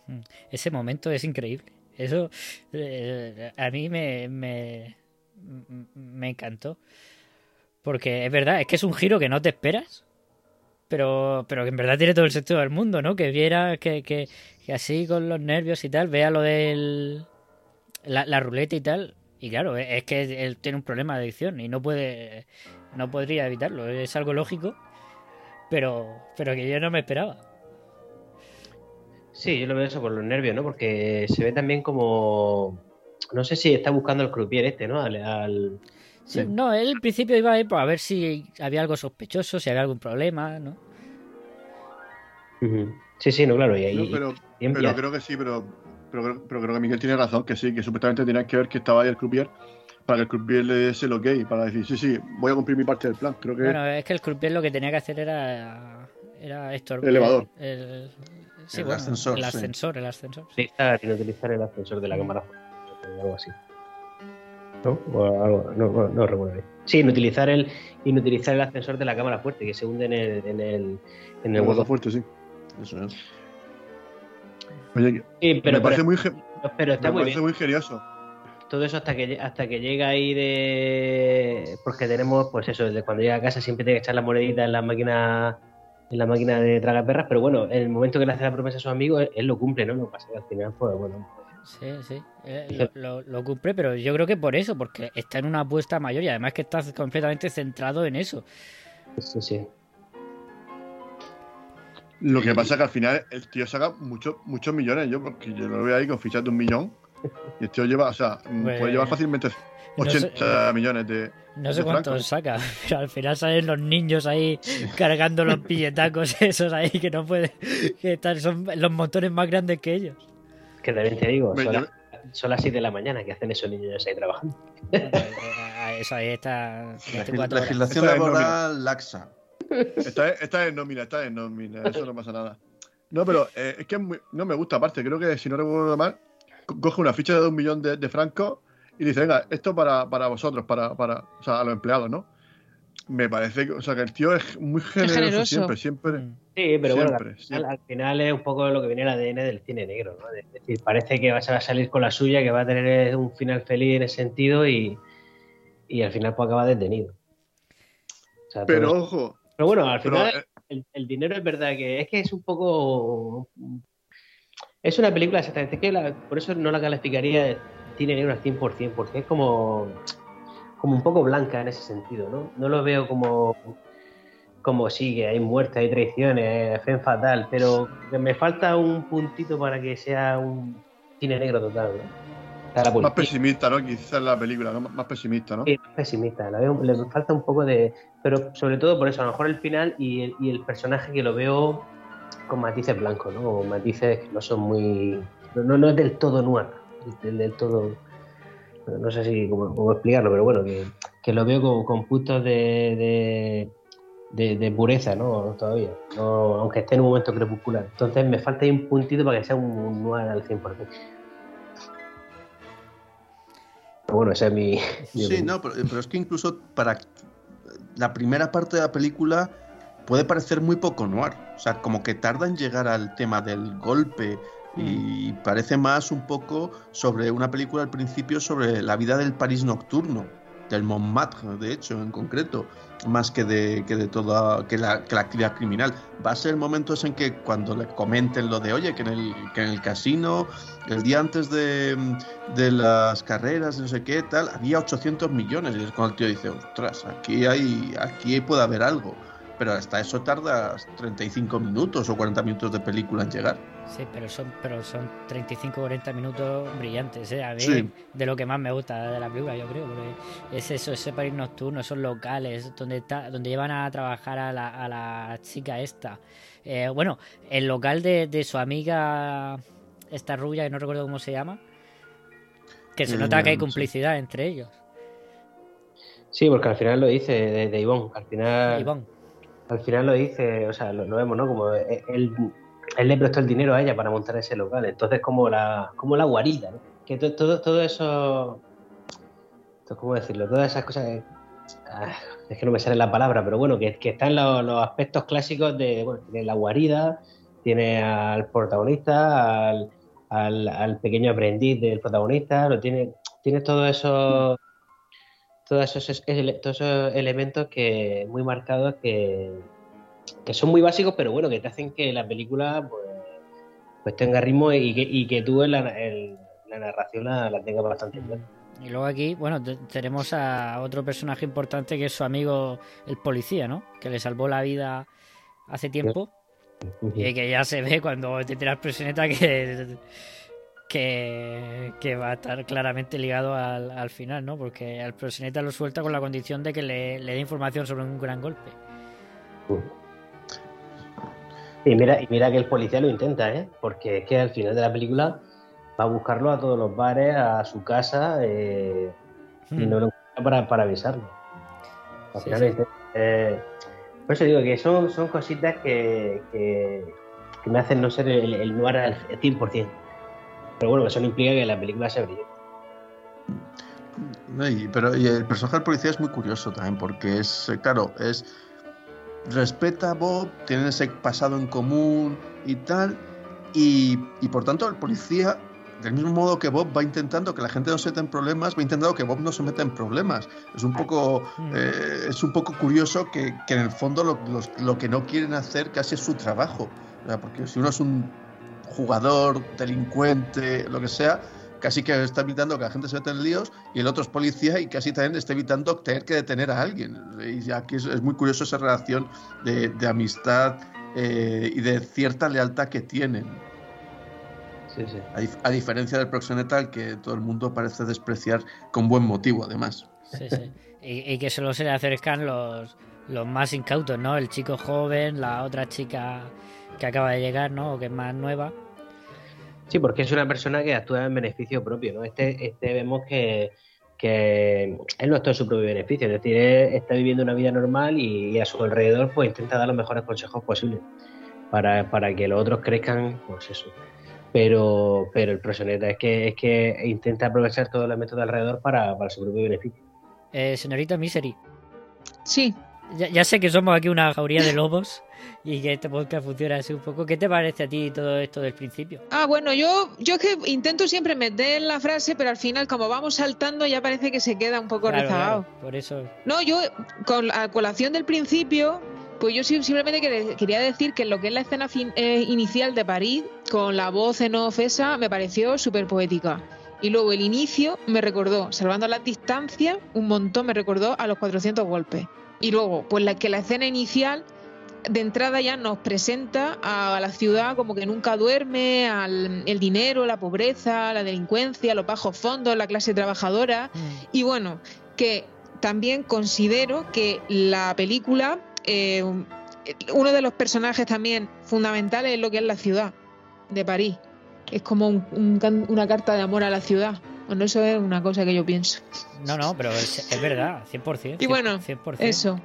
Mm. Ese momento es increíble. Eso eh, a mí me, me, encantó. Porque es verdad, es que es un giro que no te esperas. Pero, pero que en verdad tiene todo el sentido del mundo, ¿no? Que viera que, que, así con los nervios y tal, vea lo del la, la ruleta y tal. Y claro, es que él tiene un problema de adicción y no puede no podría evitarlo. Es algo lógico, pero, pero que yo no me esperaba. Sí, yo lo veo eso por los nervios, ¿no? Porque se ve también como. No sé si está buscando el croupier este, ¿no? Al, al- Sí, no, él al principio iba a ir a ver si había algo sospechoso, si había algún problema, ¿no? Sí, sí, no, claro. Y ahí. No, pero, pero creo que sí, pero, pero, creo- pero creo que Miguel tiene razón, que sí, que supuestamente tenían que ver que estaba ahí el croupier para que el croupier le diese el ok, para decir, sí, sí, voy a cumplir mi parte del plan. Creo que Bueno, es que el croupier lo que tenía que hacer era era estorbar Elevador. el, sí, El bueno, ascensor, el sí. ascensor, el ascensor. utilizar, sin utilizar el ascensor de la cámara fuerte, o algo así. ¿No? O algo, no, no, no recuerdo bien. Sí, inutilizar el, inutilizar el ascensor de la cámara fuerte que se hunde en el, en el, en el el hueco fuerte, sí. Eso es. Oye, Sí, pero, me parece pero, muy, pero está me muy parece bien. muy ingenioso. Todo eso hasta que hasta que llega ahí de porque tenemos pues eso, desde cuando llega a casa siempre tiene que echar la monedita en la máquina en la máquina de tragaperras, pero bueno, en el momento que le hace la promesa a su amigo, él, él lo cumple, ¿no? Lo que pasa que al final pues bueno, Sí, sí. eh, lo, lo, lo cumple, pero yo creo que por eso, porque está en una apuesta mayor y además que está completamente centrado en eso. sí, sí. Lo que pasa es que al final el tío saca muchos muchos millones, yo, porque yo lo veo ahí con fichas de un millón. Y el tío lleva, o sea, Pues, puede llevar fácilmente no sé- 80 millones de. No sé de cuánto francos. saca, pero al final salen los niños ahí cargando los billetacos esos ahí que no pueden, que están, son los motores más grandes que ellos. Que también te digo, son, las, son las 6 de la mañana que hacen esos niños ahí trabajando. Eso ahí está 24 horas. Legislación laboral laxa. Está, está en nómina, está en nómina, eso no pasa nada. No, pero eh, es que es muy- no me gusta, aparte, creo que si no recuerdo mal, coge una ficha de un millón de, de francos y dice, venga, esto para, para vosotros, para, para, o sea, a los empleados, ¿no? me parece que, o sea, que el tío es muy generoso, generoso. siempre, siempre. Sí, pero bueno, Siempre, al final, al final es un poco lo que viene el ADN del cine negro, ¿no? Es decir, parece que va- se va a salir con la suya, que va a tener un final feliz en ese sentido y, y al final pues acaba detenido. O sea, Pero todo- ojo, pero bueno, al pero, final eh, el, el dinero es verdad que es que es un poco es una película exactamente es que la- por eso no la calificaría de cine negro al 100% porque es como como un poco blanca en ese sentido no no lo veo como como sí que hay muertes hay traiciones fe fatal pero me falta un puntito para que sea un cine negro total ¿no? Más pesimista, ¿no? Quizás la película, ¿no? Más más pesimista, ¿no? Sí, más pesimista, la veo- le falta un poco de. Pero sobre todo por eso, a lo mejor el final y el, y el personaje que lo veo con matices blancos, ¿no? O matices que no son muy. No, no es del todo noir, del, del todo. No sé si cómo, cómo explicarlo, pero bueno, que, que lo veo con, con puntos de, de, de- de pureza, ¿no? Todavía, no, aunque esté en un momento crepuscular. Entonces me falta ahí un puntito para que sea un noir al 100%. Pero bueno, esa es mi. mi Sí, opinión. no, pero, pero es que incluso para la primera parte de la película puede parecer muy poco noir. O sea, como que tarda en llegar al tema del golpe y parece más un poco sobre una película al principio sobre la vida del París nocturno, del Montmartre, de hecho, en concreto, más que de, que de toda que la, que la actividad criminal. Va a ser momentos en que cuando le comenten lo de, oye, que en el, que en el casino, el día antes de, de las carreras, no sé qué, tal, había 800 millones. Y es cuando el tío dice, ostras, aquí, hay, aquí puede haber algo. Pero hasta eso tardas 35 minutos o 40 minutos de película en llegar. Sí, pero son, pero son 35-40 minutos brillantes, ¿eh? A mí, Sí. de lo que más me gusta de la película, yo creo, porque es eso, ese París nocturno, esos locales donde está, donde llevan a trabajar a la, a la chica esta. Eh, bueno, el local de, de su amiga, esta rubia, que no recuerdo cómo se llama, que se Eh, nota que hay complicidad entre ellos. Sí, porque al final lo dice de, de Ivonne. Al final, Ivonne. Al final lo dice, o sea, lo, vemos, ¿no? Como e- él, él le prestó el dinero a ella para montar ese local. Entonces, como la, como la guarida, ¿no? Que to- todo, todo eso. ¿Cómo decirlo? Todas esas cosas. eh, ah, es que no me sale la palabra, pero bueno, que, que están los, los aspectos clásicos de, bueno, tiene la guarida, tiene al protagonista, al, al, al pequeño aprendiz del protagonista, lo tiene, tiene todo eso todos esos, todos elementos que muy marcados que, que son muy básicos, pero bueno, que te hacen que la película pues, pues tenga ritmo y que, y que tú en la, narración la, la tengas bastante clara. Y luego aquí, bueno, te- tenemos a otro personaje importante que es su amigo el policía, ¿no? Que le salvó la vida hace tiempo. Y que ya se ve cuando te tiras presioneta que, que, que va a estar claramente ligado al, al final, ¿no? Porque al presioneta lo suelta con la condición de que le, le dé información sobre un gran golpe. Y mira, y mira que el policía lo intenta, ¿eh? Porque es que al final de la película va a buscarlo a todos los bares, a su casa, eh, y Hmm. no lo encuentra para, para avisarlo. Al Sí, final sí. lo intenta. Eh, por eso digo que son, son cositas que, que, que me hacen no ser el, el noir al 100%. Pero bueno, eso no implica que la película sea brillante. No, y- pero y el personaje del policía es muy curioso también, porque es, eh, claro, es. Respeta a Bob, tienen ese pasado en común y tal, y, y por tanto el policía, del mismo modo que Bob va intentando que la gente no se meta en problemas, va intentando que Bob no se meta en problemas. Es un poco, eh, es un poco curioso que, que en el fondo lo, los- lo que no quieren hacer casi es su trabajo. O sea, porque si uno es un jugador, delincuente, lo que sea, casi que está evitando que la gente se meta en líos y el otro es policía y casi también está evitando tener que detener a alguien. Y aquí es, es muy curioso esa relación de, de amistad eh, y de cierta lealtad que tienen. Sí, sí. A, dif- a diferencia del proxeneta al que todo el mundo parece despreciar con buen motivo, además. Sí, sí. Y, y que solo se le acercan los, los más incautos, ¿no? El chico joven, la otra chica que acaba de llegar, ¿no? O que es más nueva. Sí, porque es una persona que actúa en beneficio propio, ¿no? Este, este vemos que, que él no está en su propio beneficio, es decir, él está viviendo una vida normal y, y a su alrededor pues intenta dar los mejores consejos posibles para, para que los otros crezcan, pues eso. Pero, pero el proxeneta es que, es que intenta aprovechar todos los métodos de alrededor para, para su propio beneficio. Eh, señorita Misery. Sí. Ya, ya sé que somos aquí una jauría de lobos y que este podcast funciona así un poco. ¿Qué te parece a ti todo esto del principio? Ah, bueno, yo, yo es que intento siempre meter la frase, pero al final, como vamos saltando, ya parece que se queda un poco Claro, rezagado. claro, por eso. No, yo, con la colación del principio, pues yo sim- simplemente quería decir que lo que es la escena fin- eh, inicial de París, con la voz en off esa, me pareció súper poética. Y luego el inicio me recordó, salvando las distancias, un montón me recordó a los 400 golpes. Y luego, pues la, que la escena inicial de entrada ya nos presenta a la ciudad como que nunca duerme, al el dinero, la pobreza, la delincuencia, los bajos fondos, la clase trabajadora. Y bueno, que también considero que la película, eh, uno de los personajes también fundamentales es lo que es la ciudad de París. Es como un- una carta de amor a la ciudad. Bueno, eso es una cosa que yo pienso. No, no, pero es, es verdad, 100%. Y bueno, 100%. Eso.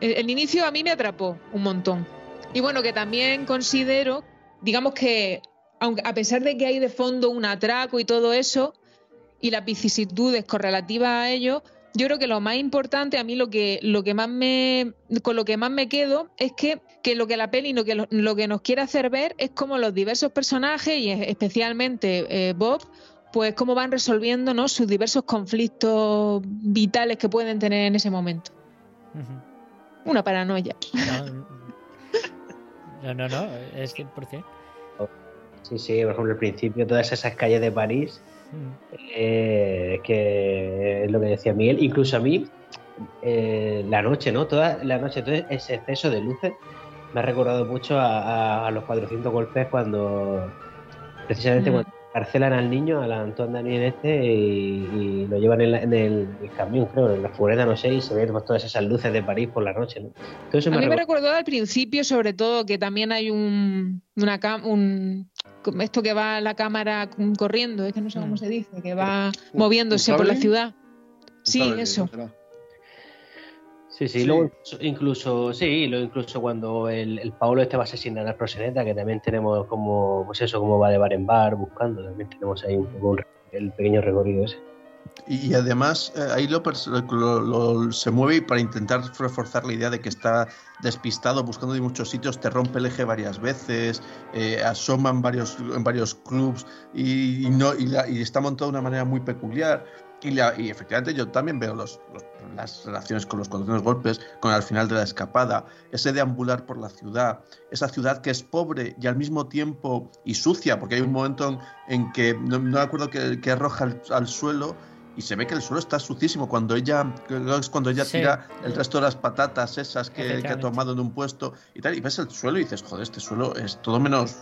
El, inicio a mí me atrapó un montón. Y bueno, que también considero, digamos que, aunque a pesar de que hay de fondo un atraco y todo eso, y las vicisitudes correlativas a ello, yo creo que lo más importante, a mí lo que, lo que más me, con lo que más me quedo, es que, que lo que la peli lo que, lo, que nos quiere hacer ver es cómo los diversos personajes, y especialmente eh, Bob, pues cómo van resolviendo ¿no? sus diversos conflictos vitales que pueden tener en ese momento. Una paranoia. No, no, no, es 100%. Sí, sí, por ejemplo, al principio todas esas calles de París, eh, es que es lo que decía Miguel, incluso a mí, eh, la noche, ¿no? Toda la noche, todo ese exceso de luces me ha recordado mucho a, a- a los 400 golpes cuando, precisamente Mm. cuando encarcelan al niño, al Antoine Daniel este, y, y lo llevan en, la- en el, el camión, creo, en la furgoneta, no sé, y se ven pues, todas esas luces de París por la noche, ¿no? Todo eso A me mí me recuerda- recordó al principio, sobre todo, que también hay un, una cam- un esto que va la cámara corriendo, es que no sé cómo se dice, que va moviéndose por la ciudad. Sí, eso. Sí, sí, Sí. luego incluso, sí, luego incluso cuando el, el este va a asesinar al proseneta, que también tenemos como, pues eso, como va de bar en bar buscando, también tenemos ahí un poco un el pequeño recorrido ese. Y, además eh, ahí lo, lo- lo- se mueve para intentar reforzar la idea de que está despistado buscando en muchos sitios, te rompe el eje varias veces, eh, asoma en varios, en varios clubs y, y no, y, la- y está montado de una manera muy peculiar. Y, la- y efectivamente yo también veo los, los- las relaciones con los condenados golpes, con el final de la escapada, ese deambular por la ciudad, esa ciudad que es pobre y al mismo tiempo y sucia, porque hay un momento en, en que no, no me acuerdo que, que arroja al, al suelo y se ve que el suelo está sucísimo cuando ella es cuando ella Sí. tira el resto de las patatas esas que, que ha tomado en un puesto y tal y ves el suelo y dices joder este suelo es todo menos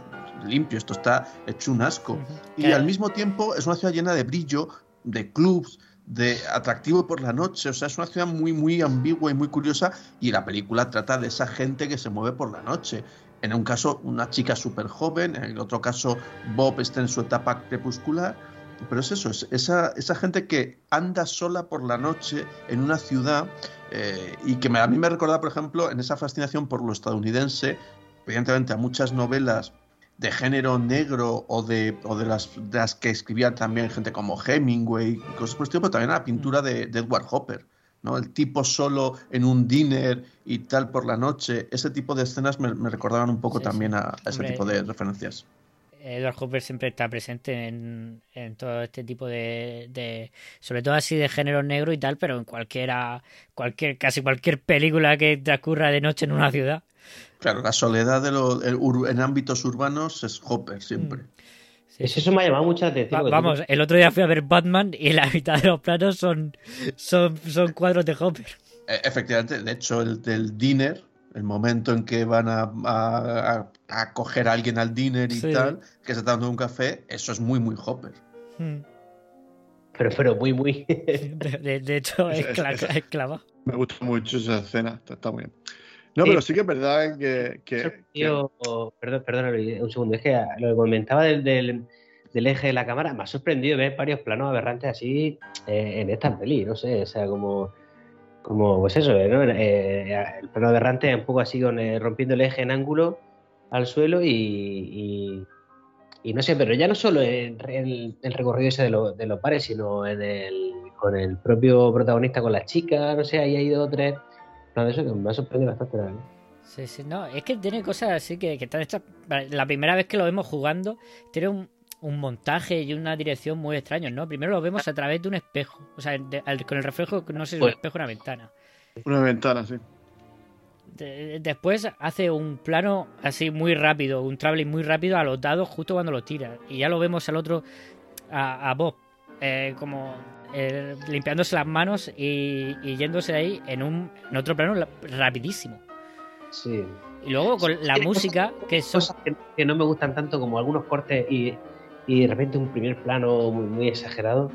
limpio esto está hecho un asco y Claro. al mismo tiempo es una ciudad llena de brillo de clubs de atractivo por la noche. O sea es una ciudad muy muy ambigua y muy curiosa y la película trata de esa gente que se mueve por la noche. En un caso una chica súper joven en el otro caso Bob está en su etapa crepuscular. Pero es eso, es esa, esa gente que anda sola por la noche en una ciudad eh, y que me- a mí me recuerda, por ejemplo, en esa fascinación por lo estadounidense, evidentemente a muchas novelas de género negro o de, o de, las, de las que escribía también gente como Hemingway cosas por el estilo, pero también a la pintura de, de Edward Hopper. ¿no? El tipo solo en un dinner y tal por la noche. Ese tipo de escenas me, me recordaban un poco Sí, también sí. a, a ese Hombre, tipo de referencias. Edward Hopper siempre está presente en, en todo este tipo de, de- sobre todo así de género negro y tal, pero en cualquiera, cualquier, casi cualquier película que transcurra de noche en una ciudad. Claro, la soledad de lo- el en ámbitos urbanos es Hopper siempre. Eso, eso me ha llamado mucho la atención. Va- tú- vamos, el otro día fui a ver Batman y la mitad de los planos son, son, son cuadros de Hopper. E- Efectivamente, de hecho, el del dinner, el momento en que van a, a, coger a alguien al dinner y Sí. tal, que se está dando un café, eso es muy, muy Hopper. Mm. Pero, pero muy, muy. De, de- de hecho, es, clava. Me gusta mucho esa escena, está, está muy bien. No, Sí. pero sí que es verdad que. que- perdón, perdón, un segundo. Es que lo que comentaba del, del, del eje de la cámara me ha sorprendido ver varios planos aberrantes así eh, en esta peli, no sé, o sea, como, como pues eso, ¿no? Eh, el plano aberrante es un poco así con, eh, rompiendo el eje en ángulo al suelo y, y, y no sé, pero ya no solo en el, el recorrido ese de, lo- de los bares, sino en el, con el propio protagonista, con la chica, no sé, ahí hay dos o tres No, de eso que me ha sorprendido bastante, la verdad. Sí, sí, no, es que tiene cosas así que, que están hechas. La primera vez que lo vemos jugando, tiene un, un montaje y una dirección muy extraños, ¿no? Primero lo vemos a través de un espejo, o sea, de- al- con el reflejo, no sé si es un Pues- espejo o una ventana. Una ventana, sí. De- después hace un plano así muy rápido, un traveling muy rápido a los dados justo cuando los tira. Y ya lo vemos al otro, a, a Bob, eh, como eh, limpiándose las manos y, y yéndose de ahí en, un, en otro plano la- rapidísimo. Sí. Y luego con la música, cosas- que son... cosas que, no me gustan tanto como algunos cortes y, y de repente un primer plano muy, muy exagerado.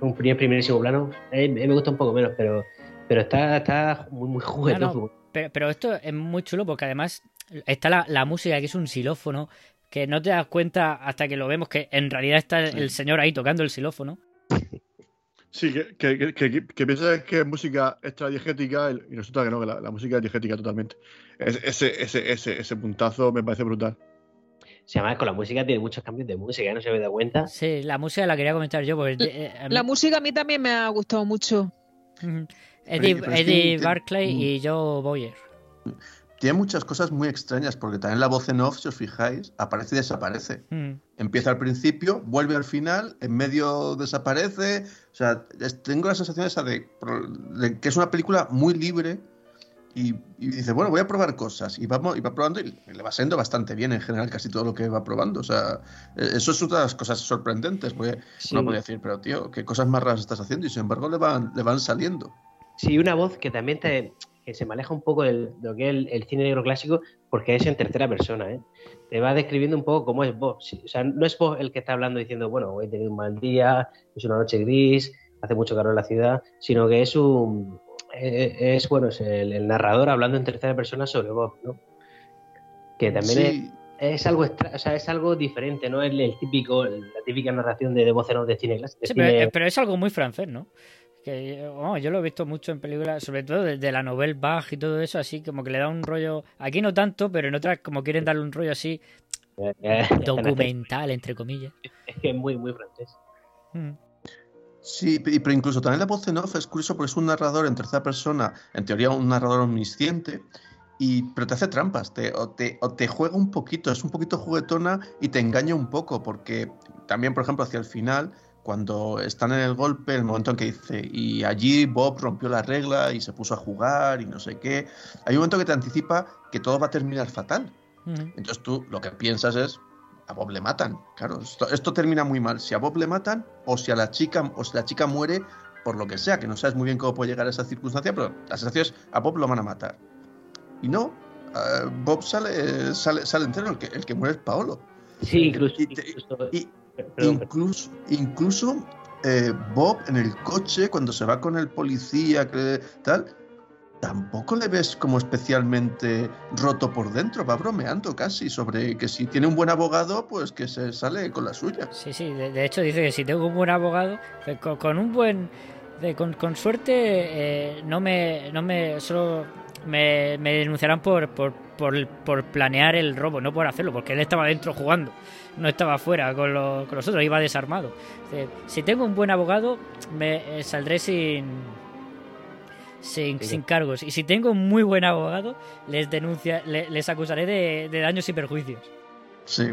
Un primer primerísimo plano. eh, me gusta un poco menos, pero, pero está, está muy, muy juguetón. No, no, pero, pero esto es muy chulo porque además está la, la música que es un xilófono que no te das cuenta hasta que lo vemos que en realidad está el señor ahí tocando el xilófono. Sí, que, que, que, que- que piensas que es música extra diegética y resulta que no, que la, la música es diegética totalmente. Es- ese, ese, ese, ese puntazo me parece brutal. Se llama con la música tiene muchos cambios de música, no se me da cuenta. Sí, la música la quería comentar yo porque eh, mí- La música a mí también me ha gustado mucho. Eddie, Eddie Barclay mm. y Joe Boyer. Tiene muchas cosas muy extrañas, porque también la voz en off, si os fijáis, aparece y desaparece. Mm. Empieza al principio, vuelve al final, en medio desaparece. O sea, tengo la sensación esa de, de que es una película muy libre y, y dice, bueno, voy a probar cosas. Y, vamos, y va probando y le va siendo bastante bien en general casi todo lo que va probando. O sea, eh, eso es una de las cosas sorprendentes. Porque Sí. uno podría decir, pero tío, ¿qué cosas más raras estás haciendo? Y sin embargo le van, le van saliendo. Sí, una voz que también te, que se maneja un poco del- de lo que es el, el cine negro clásico, porque es en tercera persona, ¿eh? Te va describiendo un poco cómo es Bob. O sea, no es Bob el que está hablando diciendo, bueno, hoy he tenido un mal día, es una noche gris, hace mucho calor en la ciudad, sino que es un. eh, Es, bueno, es el, el narrador hablando en tercera persona sobre Bob, ¿no? Que también Sí. es, es algo extra, o sea, es algo diferente, no es el típico, la típica narración de, de voz en off de cine clásico. Sí, pero es algo muy francés, ¿no? Que yo lo he visto mucho en películas, sobre todo de, de la novela Bach y todo eso, así como que le da un rollo. Aquí no tanto, pero en otras como quieren darle un rollo así eh, documental, entre comillas. Es que es muy, muy francés. Mm. Sí, pero incluso también la voz en off es curioso porque es un narrador en tercera persona, en teoría un narrador omnisciente, y, pero te hace trampas, te, o, te, o te juega un poquito, es un poquito juguetona y te engaña un poco, porque también, por ejemplo, hacia el final, cuando están en el golpe, el momento en que dice, y allí Bob rompió la regla y se puso a jugar y no sé qué, hay un momento que te anticipa que todo va a terminar fatal. Entonces tú lo que piensas es, a Bob le matan. Claro, esto, esto termina muy mal. Si a Bob le matan o si a la chica o si la chica muere por lo que sea, que no sabes muy bien cómo puede llegar a esa circunstancia, pero la sensación es, a Bob lo van a matar. Y no, Bob sale, sale, sale entero, el que, el que muere es Paolo. Sí, incluso. Y te- incluso- y- perdón, incluso incluso eh, Bob en el coche, cuando se va con el policía, que, tal, tampoco le ves como especialmente roto por dentro, va bromeando casi sobre que si tiene un buen abogado, pues que se sale con la suya. Sí, sí, de, de hecho dice que si tengo un buen abogado, que con, con un buen. de- con, con suerte, eh, no me. no me. solo me, me denunciarán por, por, por, por planear el robo, no por hacerlo, porque él estaba dentro jugando, no estaba afuera con, los- con los otros, iba desarmado. Dice, si tengo un buen abogado, me eh, saldré sin. Sin, Sí. sin cargos. Y si tengo un muy buen abogado, les denuncia, le- les acusaré de, de daños y perjuicios. Sí.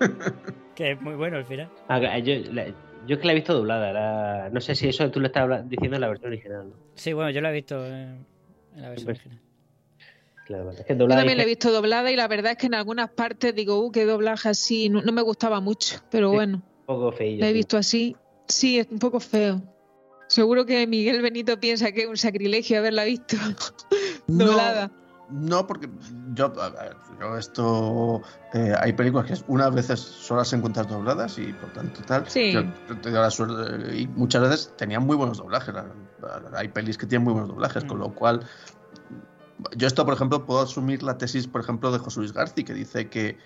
Que es muy bueno al final. Ah, yo, la- yo es que la he visto doblada. la- no sé si eso tú lo estás diciendo en la versión original. ¿no? Sí, bueno, yo lo he visto en, en la versión original. Claro, es que Yo también la he visto doblada y la verdad es que en algunas partes digo, uh, qué doblaje así, no, no me gustaba mucho, pero bueno, un poco feillo. la he visto así. Sí, es un poco feo. Seguro que Miguel Benito piensa que es un sacrilegio haberla visto doblada. No, porque yo, a ver, yo esto. eh, hay películas que unas veces solo las encuentras dobladas y por tanto tal. Sí. Yo he tenido la suerte, y muchas veces tenían muy buenos doblajes. la- la- Hay pelis que tienen muy buenos doblajes, con Mm. lo cual. Yo esto, por ejemplo, puedo asumir la tesis, por ejemplo, de José Luis García, que dice que,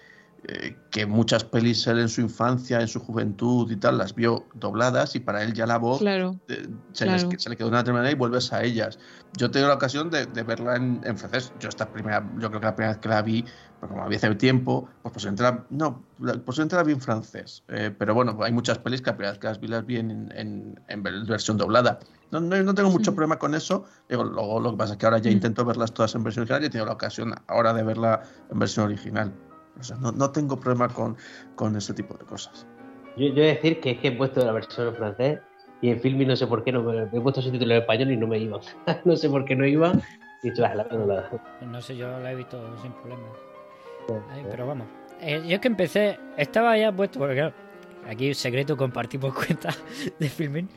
eh, que muchas pelis él en su infancia, en su juventud y tal, las vio dobladas y para él ya la voz Claro. eh, se, Claro. les- se le quedó de una determinada manera y vuelves a ellas. Yo tengo la ocasión de, de verla en, en francés. Yo esta primera, yo creo que la primera vez que la vi, pues como la vi hace tiempo, pues posiblemente la, no, la- posiblemente la vi en francés. Eh, pero bueno, hay muchas pelis que la primera vez que las vi las vi en, en- en ver- versión doblada. No, no, no tengo mucho problema con eso. Digo, luego lo que pasa es que ahora ya Mm. intento verlas todas en versión original y he tenido la ocasión ahora de verla en versión original. O sea, no, no tengo problema con, con ese tipo de cosas. Yo, yo voy a decir que es que he puesto la versión en francés y en film y no sé por qué no me, he puesto subtítulos en español y no me iban. no sé por qué no iban. Y "Ah, la no la No sé, yo la he visto sin problemas. Ay, pero vamos. Eh, yo es que empecé, estaba ya puesto, porque claro, aquí secreto compartimos cuenta de filming.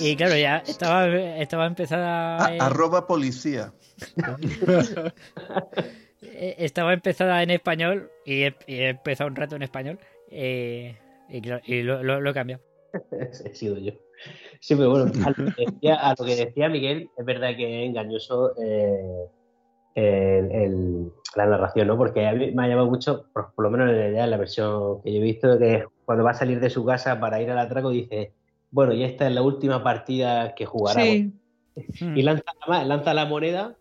Y claro, ya estaba, estaba empezada. Ah, eh, arroba policía. eh, estaba empezada en español y he, y he empezado un rato en español. eh, y, claro, y lo, lo- lo he cambiado. he sido yo. Sí, pero bueno, a lo que decía, a lo que decía Miguel, es verdad que es engañoso eh, el- el- la narración, ¿no? Porque a mí me ha llamado mucho, por, por lo menos en la idea, en la versión que yo he visto, que es cuando va a salir de su casa para ir al atraco, dice, bueno, y esta es la última partida que jugará. Sí. Mm. Y lanza, la- lanza la moneda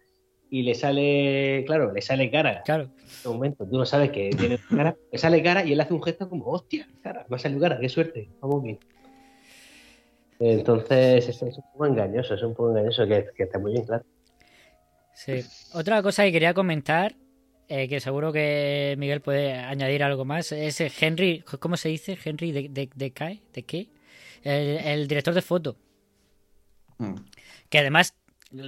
y le sale, claro, le sale cara. Claro. En este momento, tú no sabes que tiene cara, le sale cara y él hace un gesto como, hostia, cara, me ha salido cara, qué suerte, vamos bien. Entonces, es, es un poco engañoso, es un poco engañoso, que, que está muy bien, claro. Sí. Otra cosa que quería comentar, eh, que seguro que Miguel puede añadir algo más, es Henry, ¿cómo se dice? Henry de, de, de, Kai- ¿de qué? El, el director de foto. Mm. Que además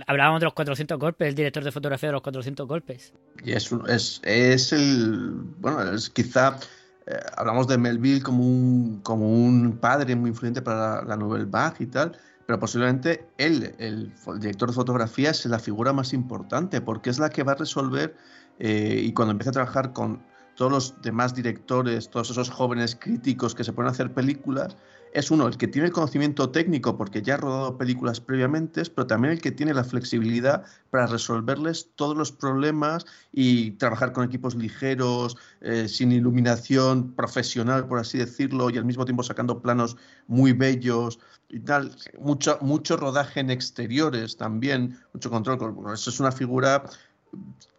hablábamos de los 400 golpes, el director de fotografía de los 400 golpes. Y es, es, es el. Bueno, es quizá. eh, hablamos de Melville como un, como un padre muy influyente para la, la Nouvelle y tal, pero posiblemente él, el, director de fotografía, es la figura más importante, porque es la que va a resolver. eh, y cuando empiece a trabajar con todos los demás directores, todos esos jóvenes críticos que se pueden hacer películas, es uno, el que tiene el conocimiento técnico porque ya ha rodado películas previamente, pero también el que tiene la flexibilidad para resolverles todos los problemas y trabajar con equipos ligeros, eh, sin iluminación profesional, por así decirlo, y al mismo tiempo sacando planos muy bellos y tal. Mucho, mucho rodaje en exteriores también, mucho control. Bueno, eso es una figura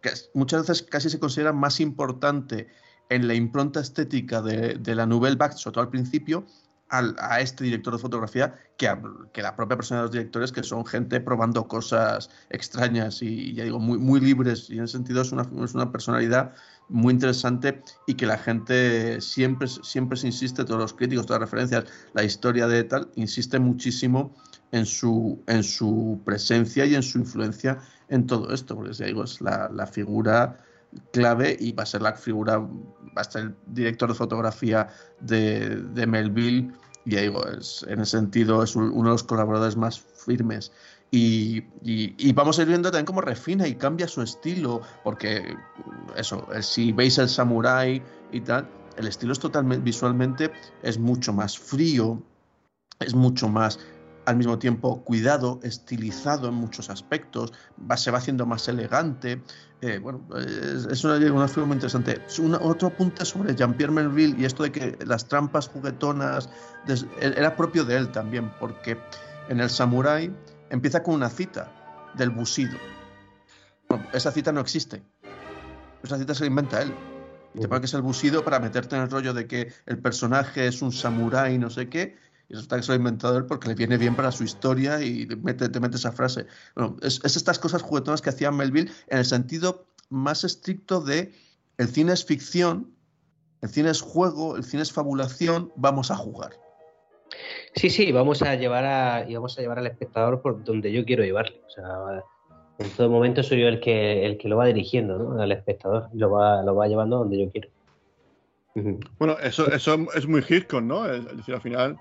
que muchas veces casi se considera más importante en la impronta estética de, de la Nouvelle Vague, sobre todo al principio, al- a este director de fotografía que, a- que la propia persona de los directores, que son gente probando cosas extrañas y, ya digo, muy, muy libres. Y en ese sentido es una, es una personalidad muy interesante y que la gente siempre, siempre se insiste, todos los críticos, todas las referencias, la historia de tal, insiste muchísimo en su, en su presencia y en su influencia en todo esto, porque ya digo, es la, la figura clave y va a ser la figura, va a ser el director de fotografía de, de Melville y ya digo, es, en ese sentido es un- uno de los colaboradores más firmes. Y, y- y vamos a ir viendo también cómo refina y cambia su estilo, porque eso, eh, si veis el samurai y tal, el estilo es totalmente, visualmente es mucho más frío, es mucho más al mismo tiempo cuidado, estilizado en muchos aspectos, va, se va haciendo más elegante. eh, bueno, es, es una, una figura muy interesante. Una- otro apunte sobre Jean-Pierre Melville y esto de que las trampas juguetonas des- era propio de él también, porque en el Samurai empieza con una cita del Bushido. Bueno, esa cita no existe. Esa cita se la inventa él. Y te pone que es el Bushido para meterte en el rollo de que el personaje es un samurái, no sé qué, y resulta que se lo ha inventado él porque le viene bien para su historia y le mete, te mete esa frase. Bueno, es, es estas cosas juguetonas que hacía Melville en el sentido más estricto de el cine es ficción, el cine es juego, el cine es fabulación, vamos a jugar. Sí, sí, vamos a llevar a, y vamos a llevar al espectador por donde yo quiero llevarle. O sea, en todo momento soy yo el que, el que lo va dirigiendo, ¿no? Al espectador y lo va, lo va llevando a donde yo quiero. Bueno, eso, eso es muy Hitchcock, ¿no? Es decir, al final,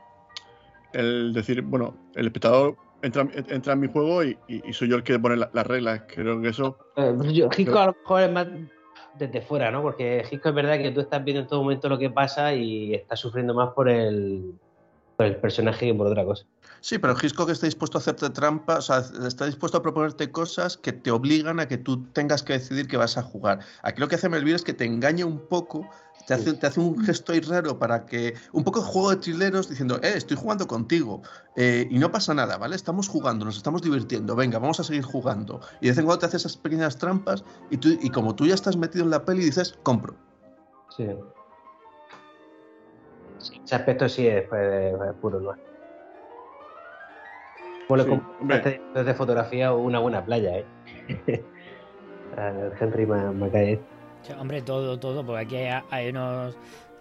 el decir, bueno, el espectador entra, entra en mi juego y, y- y soy yo el que pone la- las reglas. Creo que eso. Eh, pues yo- Hitchcock a lo mejor es más desde fuera, ¿no? Porque Hitchcock es verdad que tú estás viendo en todo momento lo que pasa y estás sufriendo más por el, por el personaje que por otra cosa. Sí, pero Hitchcock está dispuesto a hacerte trampas, o sea, está dispuesto a proponerte cosas que te obligan a que tú tengas que decidir que vas a jugar. Aquí lo que hace Melville es que te engaña un poco, te hace, te hace un gesto ahí raro para que. Un poco juego de trileros diciendo, eh, estoy jugando contigo. eh, y no pasa nada, ¿vale? Estamos jugando, nos estamos divirtiendo, venga, vamos a seguir jugando. Y de vez en cuando te hace esas pequeñas trampas y, tú, y como tú ya estás metido en la peli, dices, compro. Sí. Sí, Ese aspecto sí es, pues, es puro, ¿no? Bueno, Sí, como hombre. este director de fotografía una buena playa, ¿eh? Al Henry Ma- Mackay. Sí, Hombre, todo, todo, porque aquí hay, hay unos,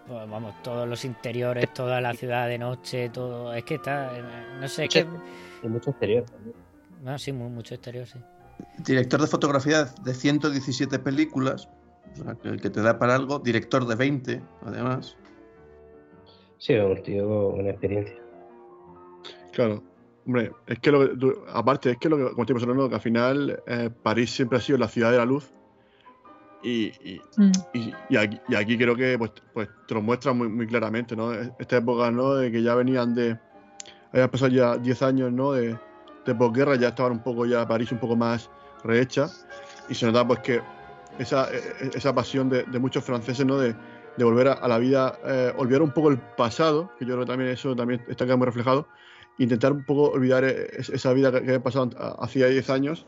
pues, vamos, todos los interiores, toda la ciudad de noche, todo, es que está, eh, no sé, es que, mucho exterior también. no, sí, mu- mucho exterior, sí. Director de fotografía de 117 películas, o sea, que, que te da para algo. Director de 20, además. Sí, un tío con experiencia. Claro. Hombre, es que lo que aparte, es que lo que, como estamos hablando, que al final eh, París siempre ha sido la ciudad de la luz. Y, y, Mm. y- y aquí, y aquí creo que pues, pues te lo muestra muy, muy claramente, ¿no? Esta época, ¿no? De que ya venían de. Habían pasado ya 10 años, ¿no? De, de posguerra, ya estaban un poco ya París un poco más rehecha. Y se notaba pues que esa, eh, esa pasión de, de muchos franceses, ¿no? De, de volver a, a la vida, eh, olvidar un poco el pasado, que yo creo que también eso también está acá muy reflejado, intentar un poco olvidar es- esa vida que, que había pasado hacía 10 años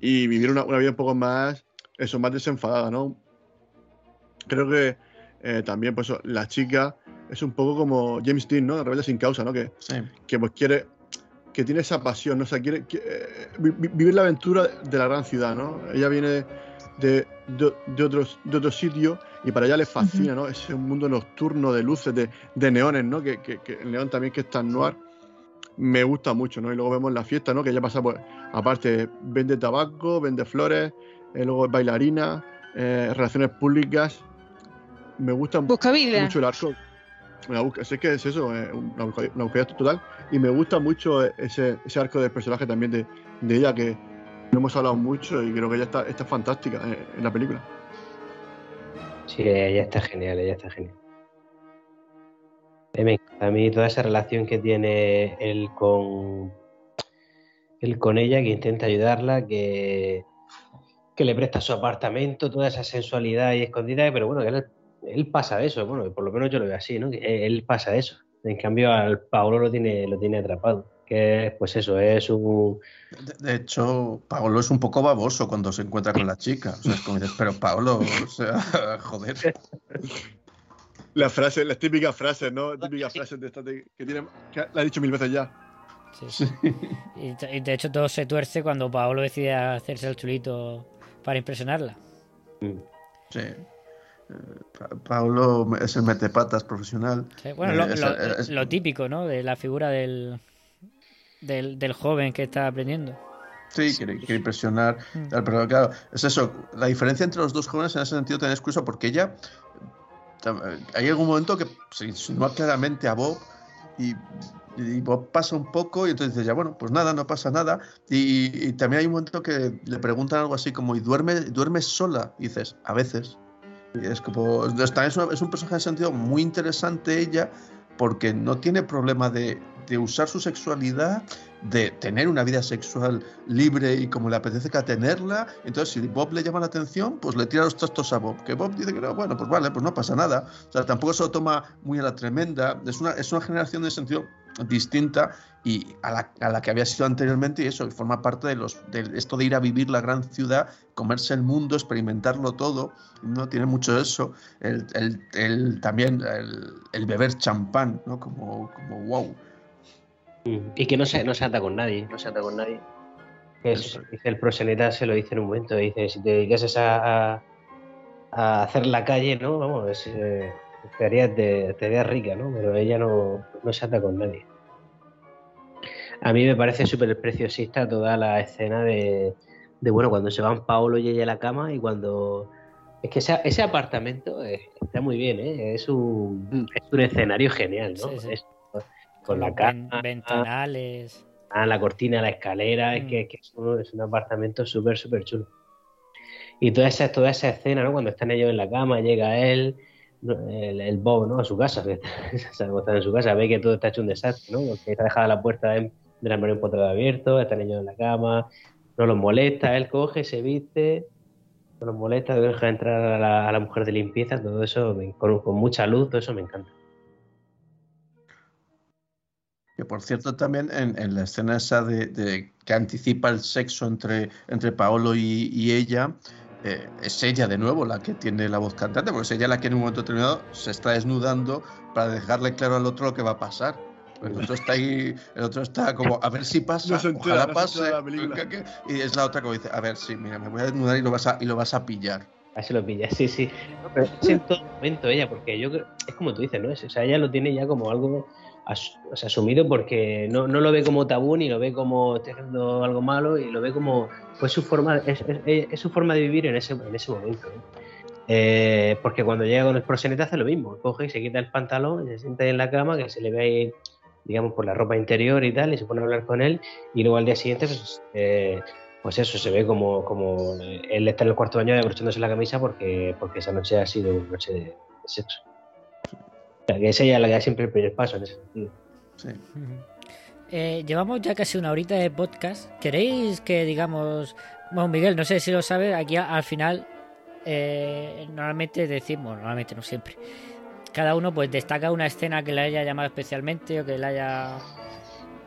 y vivir una, una vida un poco más, eso, más desenfadada, ¿no? Creo que eh, también, pues, la chica es un poco como James Dean, ¿no? Rebelde sin causa, ¿no? Que, Sí. que pues quiere, que tiene esa pasión, ¿no? O sea, quiere, que- eh, vi- vi- vivir la aventura de la gran ciudad, ¿no? Ella viene de, de, de otros, de otro sitio y para ella le fascina, ¿no? Ese mundo nocturno de luces, de, de neones, ¿no? Que, que- que el neón también que es tan noir, me gusta mucho, ¿no? Y luego vemos la fiesta, ¿no? Que ella pasa, pues, aparte, vende tabaco, vende flores, eh, luego es bailarina, eh, relaciones públicas. Me gusta Busca vida. mucho el arco. Una busca, sé que es eso, eh, una busca- una búsqueda total. Y me gusta mucho ese, ese arco del personaje también de, de ella, que no hemos hablado mucho y creo que ella está, está fantástica eh, en la película. Sí, ella está genial, ella está genial. A mí toda esa relación que tiene él con él con ella, que intenta ayudarla, que, que le presta su apartamento, toda esa sensualidad y escondida, pero bueno, él, él pasa de eso, bueno, por lo menos yo lo veo así, ¿no? Que él pasa de eso. En cambio, al Paolo lo tiene, lo tiene atrapado. Que es, pues eso, es un. De, de hecho, Paolo es un poco baboso cuando se encuentra con la chica. O sea, es como dices, pero Paolo, o sea, joder. Las frases, las típicas frases, ¿no? Típicas frases de estas de- que tiene, que la he dicho mil veces ya. Sí, sí. Y de hecho todo se tuerce cuando Paolo decide hacerse el chulito para impresionarla. Sí. Eh, Pa- Paolo es el metepatas profesional. Sí, Bueno, lo, Eh, es- lo- es- lo típico, ¿no? De la figura del, del, del joven que está aprendiendo. Sí, quiere, quiere impresionar. Mm. Pero claro, es eso. La diferencia entre los dos jóvenes en ese sentido también es curioso porque ella. eh, Hay algún momento que se insinúa claramente a Bob y, y Bob pasa un poco y entonces dice, ya bueno, pues nada, no pasa nada. Y, también hay un momento que le preguntan algo así como, ¿y duerme, duermes sola? Dices, a veces. Y es como, es, es, un personaje en sentido muy interesante ella porque no tiene problema de, de usar su sexualidad, de tener una vida sexual libre y como le apetece que tenerla. Entonces, si Bob le llama la atención, pues le tira los trastos a Bob. Que Bob dice que no, bueno, pues vale, pues no pasa nada. O sea, tampoco se lo toma muy a la tremenda. Es una, es una generación de sentido distinta y a la, a la que había sido anteriormente y eso, y forma parte de los de esto de ir a vivir la gran ciudad, comerse el mundo, experimentarlo todo, no tiene mucho eso, el, el- el- también el, el beber champán, ¿no? Como, como wow. Y que no se, no se ata con nadie, no se ata con nadie. Que es- dice el proseneta se lo dice en un momento, dice, si te dedicases a, a, a hacer la calle, ¿no? Vamos, es, eh, te, harías de- te harías rica, ¿no? Pero ella no, no se ata con nadie. A mí me parece súper preciosista toda la escena de, de, bueno, cuando se van Paolo y ella a la cama y cuando... Es que ese, ese apartamento eh, está muy bien, ¿eh? Es un, es un escenario genial, ¿no? Sí, sí. Es- con la cama, ventanales. Ah, la cortina, la escalera, es Mm. que, es, que es, un, es un apartamento súper, súper chulo. Y toda esa, toda esa escena, ¿no? Cuando están ellos en la cama, llega él, el, el Bob, ¿no? A su casa, que está, está en su casa, ve que todo está hecho un desastre, ¿no? Porque está dejada la puerta de, del armario empotrado abierto, están ellos en la cama, no los molesta, él coge, se viste, no los molesta, deja entrar a la, a la mujer de limpieza, todo eso, me- con, con mucha luz, todo eso me encanta. Que por cierto, también en, en la escena esa de, de que anticipa el sexo entre, entre Paolo y, y ella, eh, es ella de nuevo la que tiene la voz cantante, porque es ella la que en un momento determinado se está desnudando para dejarle claro al otro lo que va a pasar. El otro está ahí, el otro está como, a ver si pasa, No entera, ojalá pase. la Y es la otra que dice, a ver, sí, mira, me voy a desnudar y lo vas a, y lo vas a pillar. Así lo pilla, sí, sí. Pero es en todo momento ella, porque yo creo, es como tú dices, ¿no? Es- o sea, ella lo tiene ya como algo as- sea, asumido porque no, no lo ve como tabú ni lo ve como estoy haciendo algo malo y lo ve como pues su forma es, es- su forma de vivir en ese, en ese momento. Eh, porque cuando llega con el proxeneta hace lo mismo coge y se quita el pantalón y se sienta en la cama que se le ve ahí digamos por la ropa interior y tal y se pone a hablar con él y luego al día siguiente pues, eh, pues eso se ve como, como él está en el cuarto baño abrochándose la camisa porque, porque esa noche ha sido una noche de sexo o sea, que es ella la que da siempre el primer paso en ese sentido. Sí. Eh, llevamos ya casi una horita de podcast. ¿Queréis que digamos... Bueno, Miguel, no sé si lo sabes, aquí al final eh, normalmente decimos, normalmente no siempre, cada uno pues destaca una escena que le haya llamado especialmente o que le haya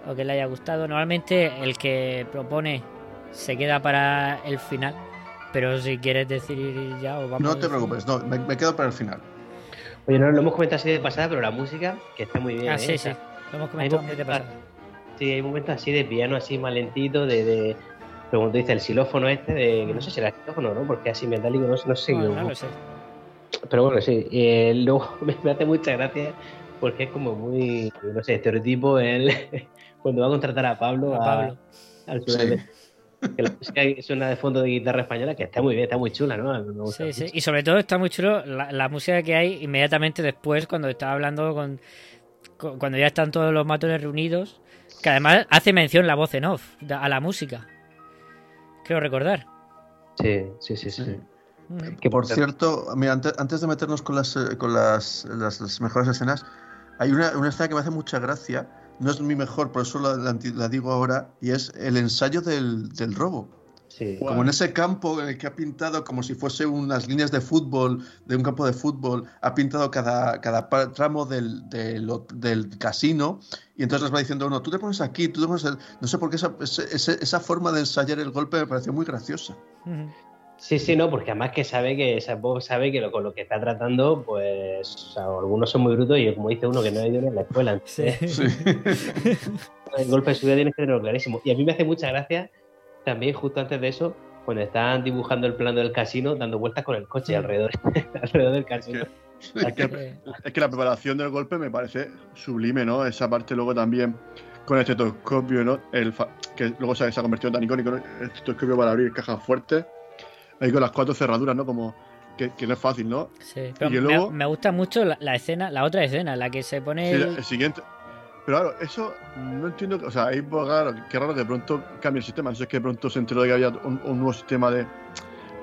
o que le haya gustado. Normalmente el que propone se queda para el final, pero si quieres decir ya o vamos No te preocupes, no, me, me quedo para el final. Oye, no lo hemos comentado así de pasada, pero la música, que está muy bien. Ah, ¿eh? sí, sí, lo hemos hay comentado muy de momentos- pasada. Sí, hay momentos así de piano, así más lentito, de, de... Pero como tú dices, el xilófono este, de... que no sé si era xilófono, ¿no? Porque es así metálico, no, sé- no sé. No, yo- no lo sé. Pero bueno, sí. Y eh, luego me, me hace mucha gracia porque es como muy, no sé, estereotipo él cuando va a contratar a Pablo, A a- Pablo. al final que la música suena de fondo de guitarra española, que está muy bien, está muy chula, ¿no? Me gusta Sí, sí. mucho. Y sobre todo está muy chulo la, la música que hay inmediatamente después, cuando está hablando con, con- Cuando ya están todos los matones reunidos. Que además hace mención la voz en off a la música. Creo recordar. Sí, sí, sí, sí. Que Por cierto, mira, antes, antes de meternos con las eh, con las, las- las mejores escenas, hay una, una escena que me hace mucha gracia. No es mi mejor, por eso la, la anti- la digo ahora, y es el ensayo del, del robo. Sí. Como en ese campo en el que ha pintado como si fuese unas líneas de fútbol, de un campo de fútbol, ha pintado cada, cada tramo del, del, del casino y entonces les va diciendo uno, tú te pones aquí, tú te pones... el-". No sé por qué esa, esa forma de ensayar el golpe me pareció muy graciosa. Ujú. Sí, sí, no, porque además que sabe que Bob sabe que lo, con lo que está tratando, pues o sea, algunos son muy brutos y como dice uno que no ha ido ni a la escuela. Entonces, el golpe de su vida tienes que tenerlo clarísimo. Y a mí me hace mucha gracia también justo antes de eso, cuando están dibujando el plano del casino, dando vueltas con el coche alrededor, alrededor del casino. Es que, es que la preparación del golpe me parece sublime, ¿no? Esa parte luego también con el estetoscopio, ¿no? El fa- que luego se, se ha convertido en tan icónico, ¿no? El estetoscopio para abrir cajas fuertes. Ahí con las cuatro cerraduras, ¿no? Como que, que no es fácil, ¿no? Sí, Y pero me, luego- me gusta mucho la, la escena, la otra escena, la que se pone. Sí, el- el siguiente. Pero claro, eso no entiendo. O sea, ahí, pues, claro, qué raro que de pronto cambie el sistema. No sé es que de pronto se enteró de que había un, un nuevo sistema de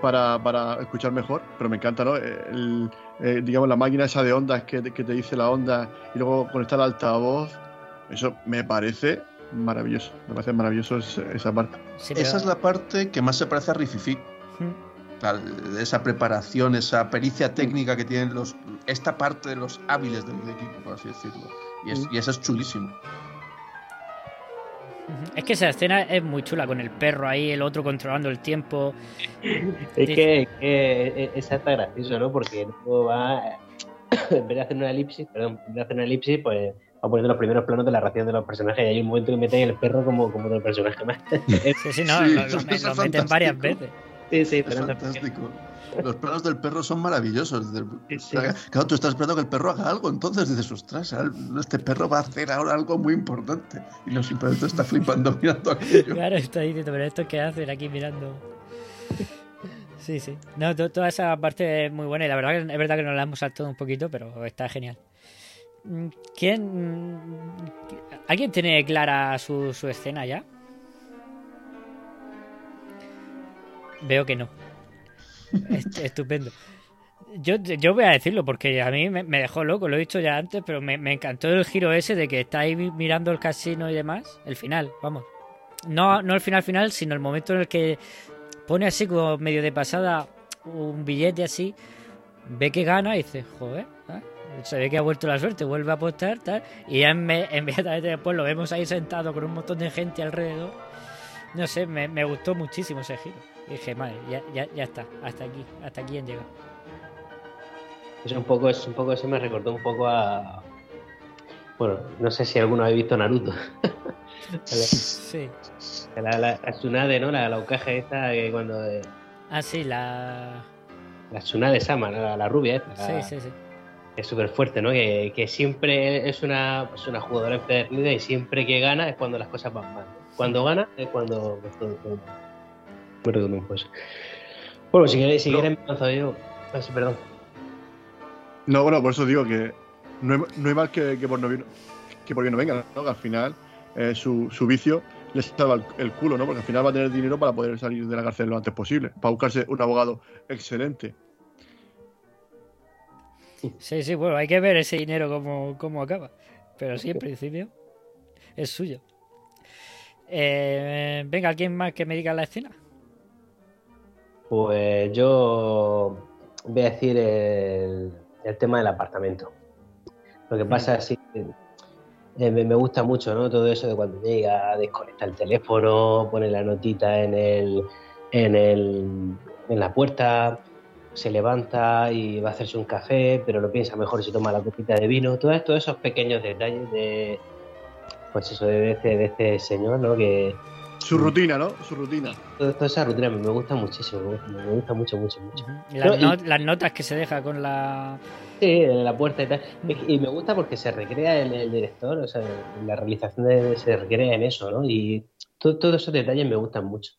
para, para escuchar mejor, pero me encanta, ¿no? El, eh, digamos, la máquina esa de ondas que, te- que te dice la onda y luego conectar al altavoz. Eso me parece maravilloso. Me parece maravilloso esa, esa parte. Esa es la parte que más se parece a Rififi. La- esa preparación, esa pericia técnica que tienen los esta parte de los hábiles del equipo, por así decirlo. Y, es- y eso es chulísimo. Es que esa escena es muy chula, con el perro ahí, el otro controlando el tiempo. Es que, es que es está gracioso, ¿no? Porque luego va, en vez de hacer una elipsis, perdón, en vez de hacer una elipsis, pues va poniendo los primeros planos de la reacción de los personajes y hay un momento que meten el perro como, como otro personaje más. Sí, sí, no, Sí, lo, lo- lo meten varias veces. Sí, sí, Es fantástico. Los planos del perro son maravillosos. Del- Claro, tú estás esperando que el perro haga algo, entonces dices, ostras, este perro va a hacer ahora algo muy importante. Y no simplemente está flipando mirando aquello. Claro, está diciendo, pero esto qué hacen aquí mirando. Sí, sí. No, to- toda esa parte es muy buena y la verdad que es verdad que nos la hemos saltado un poquito, pero está genial. Mm, ¿Quién. mm, ¿Alguien tiene clara su, su escena ya? Veo que no. Est- Estupendo. Yo, yo voy a decirlo porque a mí me, dejó loco, lo he dicho ya antes, pero me, encantó el giro ese de que está ahí mi- mirando el casino y demás. El final, vamos. No, no el final final, sino el momento en el que pone así como medio de pasada un billete así, ve que gana y dice, joder, ¿eh? se ve que ha vuelto la suerte, vuelve a apostar, tal, y ya inme- inmediatamente después lo vemos ahí sentado con un montón de gente alrededor. No sé, me, me gustó muchísimo ese giro. Y dije, madre, ya, ya, ya está, hasta aquí, hasta aquí han llegado. Es un poco, es un poco eso me recordó un poco a Bueno, no sé si alguno habéis visto Naruto. sí. La, la, la Tsunade, ¿no? La, la esta que cuando... eh, Ah, sí, la. la Tsunade Sama, la, la rubia esta. Sí, sí, sí. Es súper fuerte, ¿no? Que, que siempre es una, es una jugadora empedernida y siempre que gana es cuando las cosas van mal. Cuando gana es cuando... pues, todo- todo- Bien, pues. Bueno, si queréis, si No. me lanzo yo. Sí, perdón. No, bueno, por eso digo que no hay, no hay mal que, que por no bien, que por bien no venga, ¿no? Que al final eh, su, su vicio le salva el, el culo, ¿no? Porque al final va a tener dinero para poder salir de la cárcel lo antes posible, para buscarse un abogado excelente. Sí, sí, bueno, hay que ver ese dinero cómo, cómo acaba. Pero sí, en principio es suyo. Eh, venga, ¿alguien más que me diga la escena? Pues yo voy a decir el, el tema del apartamento. Lo que pasa es que eh, me, me gusta mucho, ¿no? Todo eso de cuando llega, desconecta el teléfono, pone la notita en el, en el, en la puerta, se levanta y va a hacerse un café, pero lo piensa mejor si toma la copita de vino. Todos todos esos pequeños detalles de, pues eso, de este, de este señor, ¿no? Que, Su rutina, ¿no? Su rutina. toda, toda esa rutina me, gusta muchísimo, me gusta, me gusta mucho, mucho, mucho. Las, No, y- no- las notas que se deja con la. Sí, en la puerta y tal. Y me gusta porque se recrea el, el director, o sea, la realización de- se recrea en eso, ¿no? Y to- todos esos detalles me gustan mucho.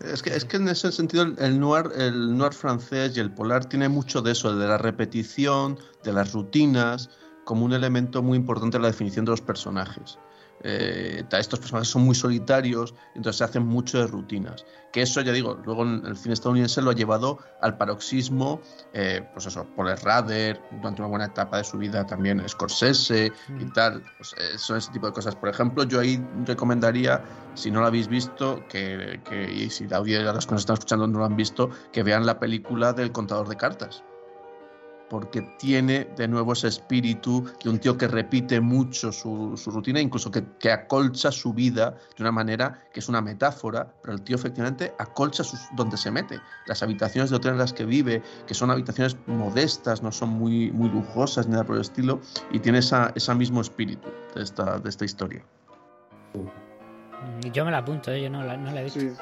Es que, es que en ese sentido el, el noir, el noir francés y el polar tiene mucho de eso, de la repetición, de las rutinas, como un elemento muy importante en la definición de los personajes. Eh, estos personajes son muy solitarios, entonces se hacen mucho de rutinas. Que eso, ya digo, luego en el cine estadounidense lo ha llevado al paroxismo, eh, pues eso, Paul Rader, durante una buena etapa de su vida también Scorsese y tal. Pues, eh, son ese tipo de cosas. Por ejemplo, yo ahí recomendaría, si no lo habéis visto, que, que- y si la audiencia, los que nos están escuchando no lo han visto, que vean la película del contador de cartas porque tiene de nuevo ese espíritu de un tío que repite mucho su, su rutina, incluso que, que acolcha su vida de una manera que es una metáfora, pero el tío efectivamente acolcha sus, donde se mete. Las habitaciones de hotel en las que vive, que son habitaciones modestas, no son muy, muy lujosas ni nada por el estilo, y tiene esa, ese mismo espíritu de esta, de esta historia. Yo me la apunto, ¿eh? yo no la, no la he visto. Sí,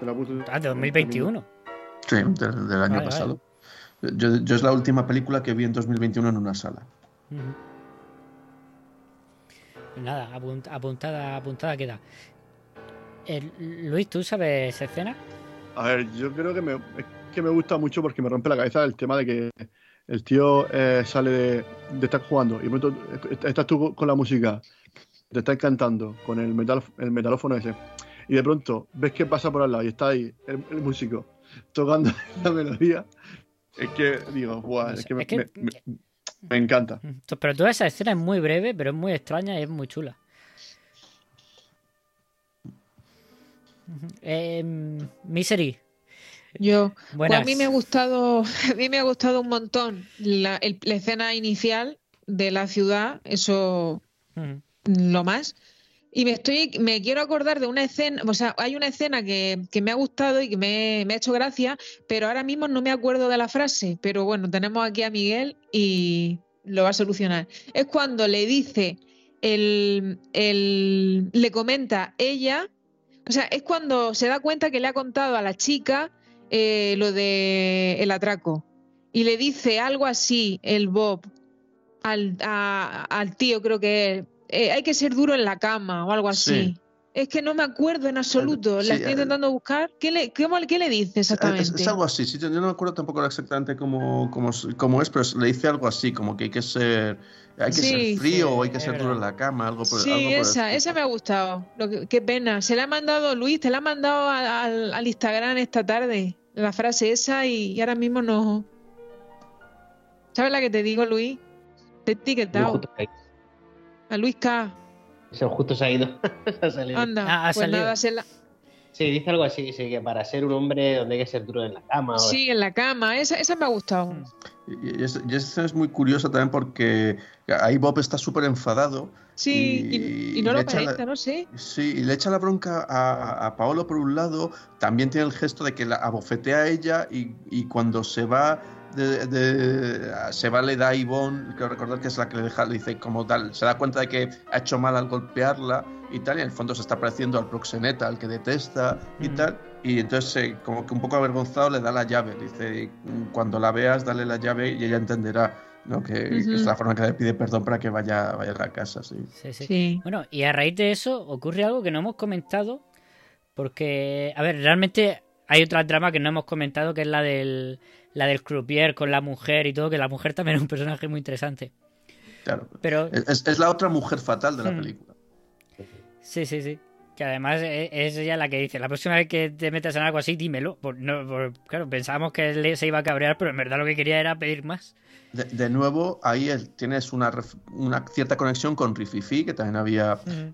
te la puse. Ah, de 2021. Sí, del, del año Vale, pasado. Yo, yo es la última película que vi en 2021 en una sala. Ujú. Nada, apunt- apuntada, apuntada queda. Luis, ¿tú sabes esa escena? A ver, yo creo que me, es que me gusta mucho porque me rompe la cabeza el tema de que el tío eh, sale de, de estar jugando y de pronto estás tú con la música, te estás cantando con el, metal, el metalófono ese y de pronto ves que pasa por al lado y está ahí el, el músico tocando la melodía. Es que digo, guau, es que, me, Es que- me- me- me encanta. Pero toda esa escena es muy breve, pero es muy extraña y es muy chula. Eh, Misery. Yo, pues a mí me ha gustado, a mí me ha gustado un montón la, el- la escena inicial de la ciudad, eso lo más. Y me estoy, me quiero acordar de una escena, o sea, hay una escena que, que me ha gustado y que me, me ha hecho gracia, pero ahora mismo no me acuerdo de la frase. Pero bueno, tenemos aquí a Miguel y lo va a solucionar. Es cuando le dice, el, el- le comenta ella, o sea, es cuando se da cuenta que le ha contado a la chica eh, lo de el atraco. Y le dice algo así, el Bob, al, al tío, creo que es, eh, hay que ser duro en la cama o algo así. Sí. Es que no me acuerdo en absoluto. Sí, la estoy eh, intentando buscar. ¿Qué le, cómo- qué le dice exactamente? Es, es algo así, sí, yo no me acuerdo tampoco exactamente cómo, cómo, es- cómo es, pero le dice algo así, como que hay que ser, hay que Sí, ser frío o hay que ser duro en la cama, algo por, Sí, algo por el esa, estilo. esa me ha gustado. Lo que- qué pena. Se la ha mandado Luis, te la ha mandado a- al, al Instagram esta tarde, la frase esa, y, y ahora mismo no. ¿Sabes la que te digo, Luis? Te he etiquetado. A Luis K. Eso justo se ha ido. Se ha salido. Anda. Ah, ha pues salido. nada, se la- Sí, dice algo así, sí, que para ser un hombre donde hay que ser duro en la cama. o- Sí, en la cama. Esa, esa me ha gustado. Y, y es- y esa escena es muy curiosa también porque ahí Bob está súper enfadado. Sí, y, y- y no y lo le echa la- aparenta, no sé. Sí, y le echa la bronca a, a Paolo por un lado, también tiene el gesto de que la abofetea a ella y, y cuando se va de, de- se va, le da a Yvonne, quiero recordar que es la que le deja, le dice como tal, se da cuenta de que ha hecho mal al golpearla y tal, y en el fondo se está pareciendo al proxeneta, al que detesta y Mm. tal, y entonces eh, como que un poco avergonzado le da la llave, dice, cuando la veas dale la llave y ella entenderá, ¿no? Que, que es la forma que le pide perdón para que vaya, vaya a la casa, sí. Sí, sí. Sí. Bueno, y a raíz de eso ocurre algo que no hemos comentado, porque, a ver, realmente hay otra trama que no hemos comentado, que es la del, la del croupier con la mujer y todo, que la mujer también es un personaje muy interesante. Claro. Pero, Es, es la otra mujer fatal de la Mm. película. sí, sí, sí. Que además e- es ella la que dice, la próxima vez que te metas en algo así, dímelo. Por- no, por- claro, pensábamos que se iba a cabrear, pero en verdad lo que quería era pedir más. De, de nuevo, ahí el- tienes una, una cierta conexión con Rififi, que también había eh,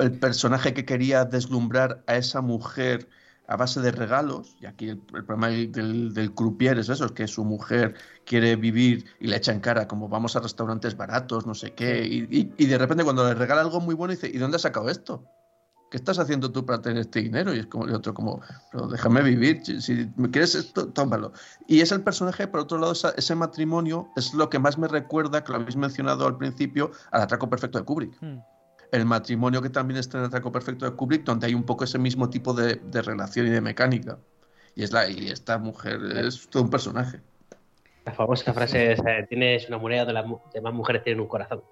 el personaje que quería deslumbrar a esa mujer a base de regalos, y aquí el, problema del, del, croupier es eso, es que su mujer quiere vivir y le echa en cara como vamos a restaurantes baratos, no sé qué, y, de repente cuando le regala algo muy bueno dice, ¿y dónde has sacado esto? ¿Qué estás haciendo tú para tener este dinero? Y es como el otro, como, déjame vivir, si, me quieres esto, tómalo. Y es el personaje, por otro lado, ese matrimonio es lo que más me recuerda, que lo habéis mencionado al principio, al atraco perfecto de Kubrick Mm. El matrimonio que también está en el atraco perfecto de Kubrick, donde hay un poco ese mismo tipo de, de relación y de mecánica. Y es la y esta mujer es todo un personaje. La famosa frase es, eh, tienes una moneda de las demás mujeres tienen un corazón.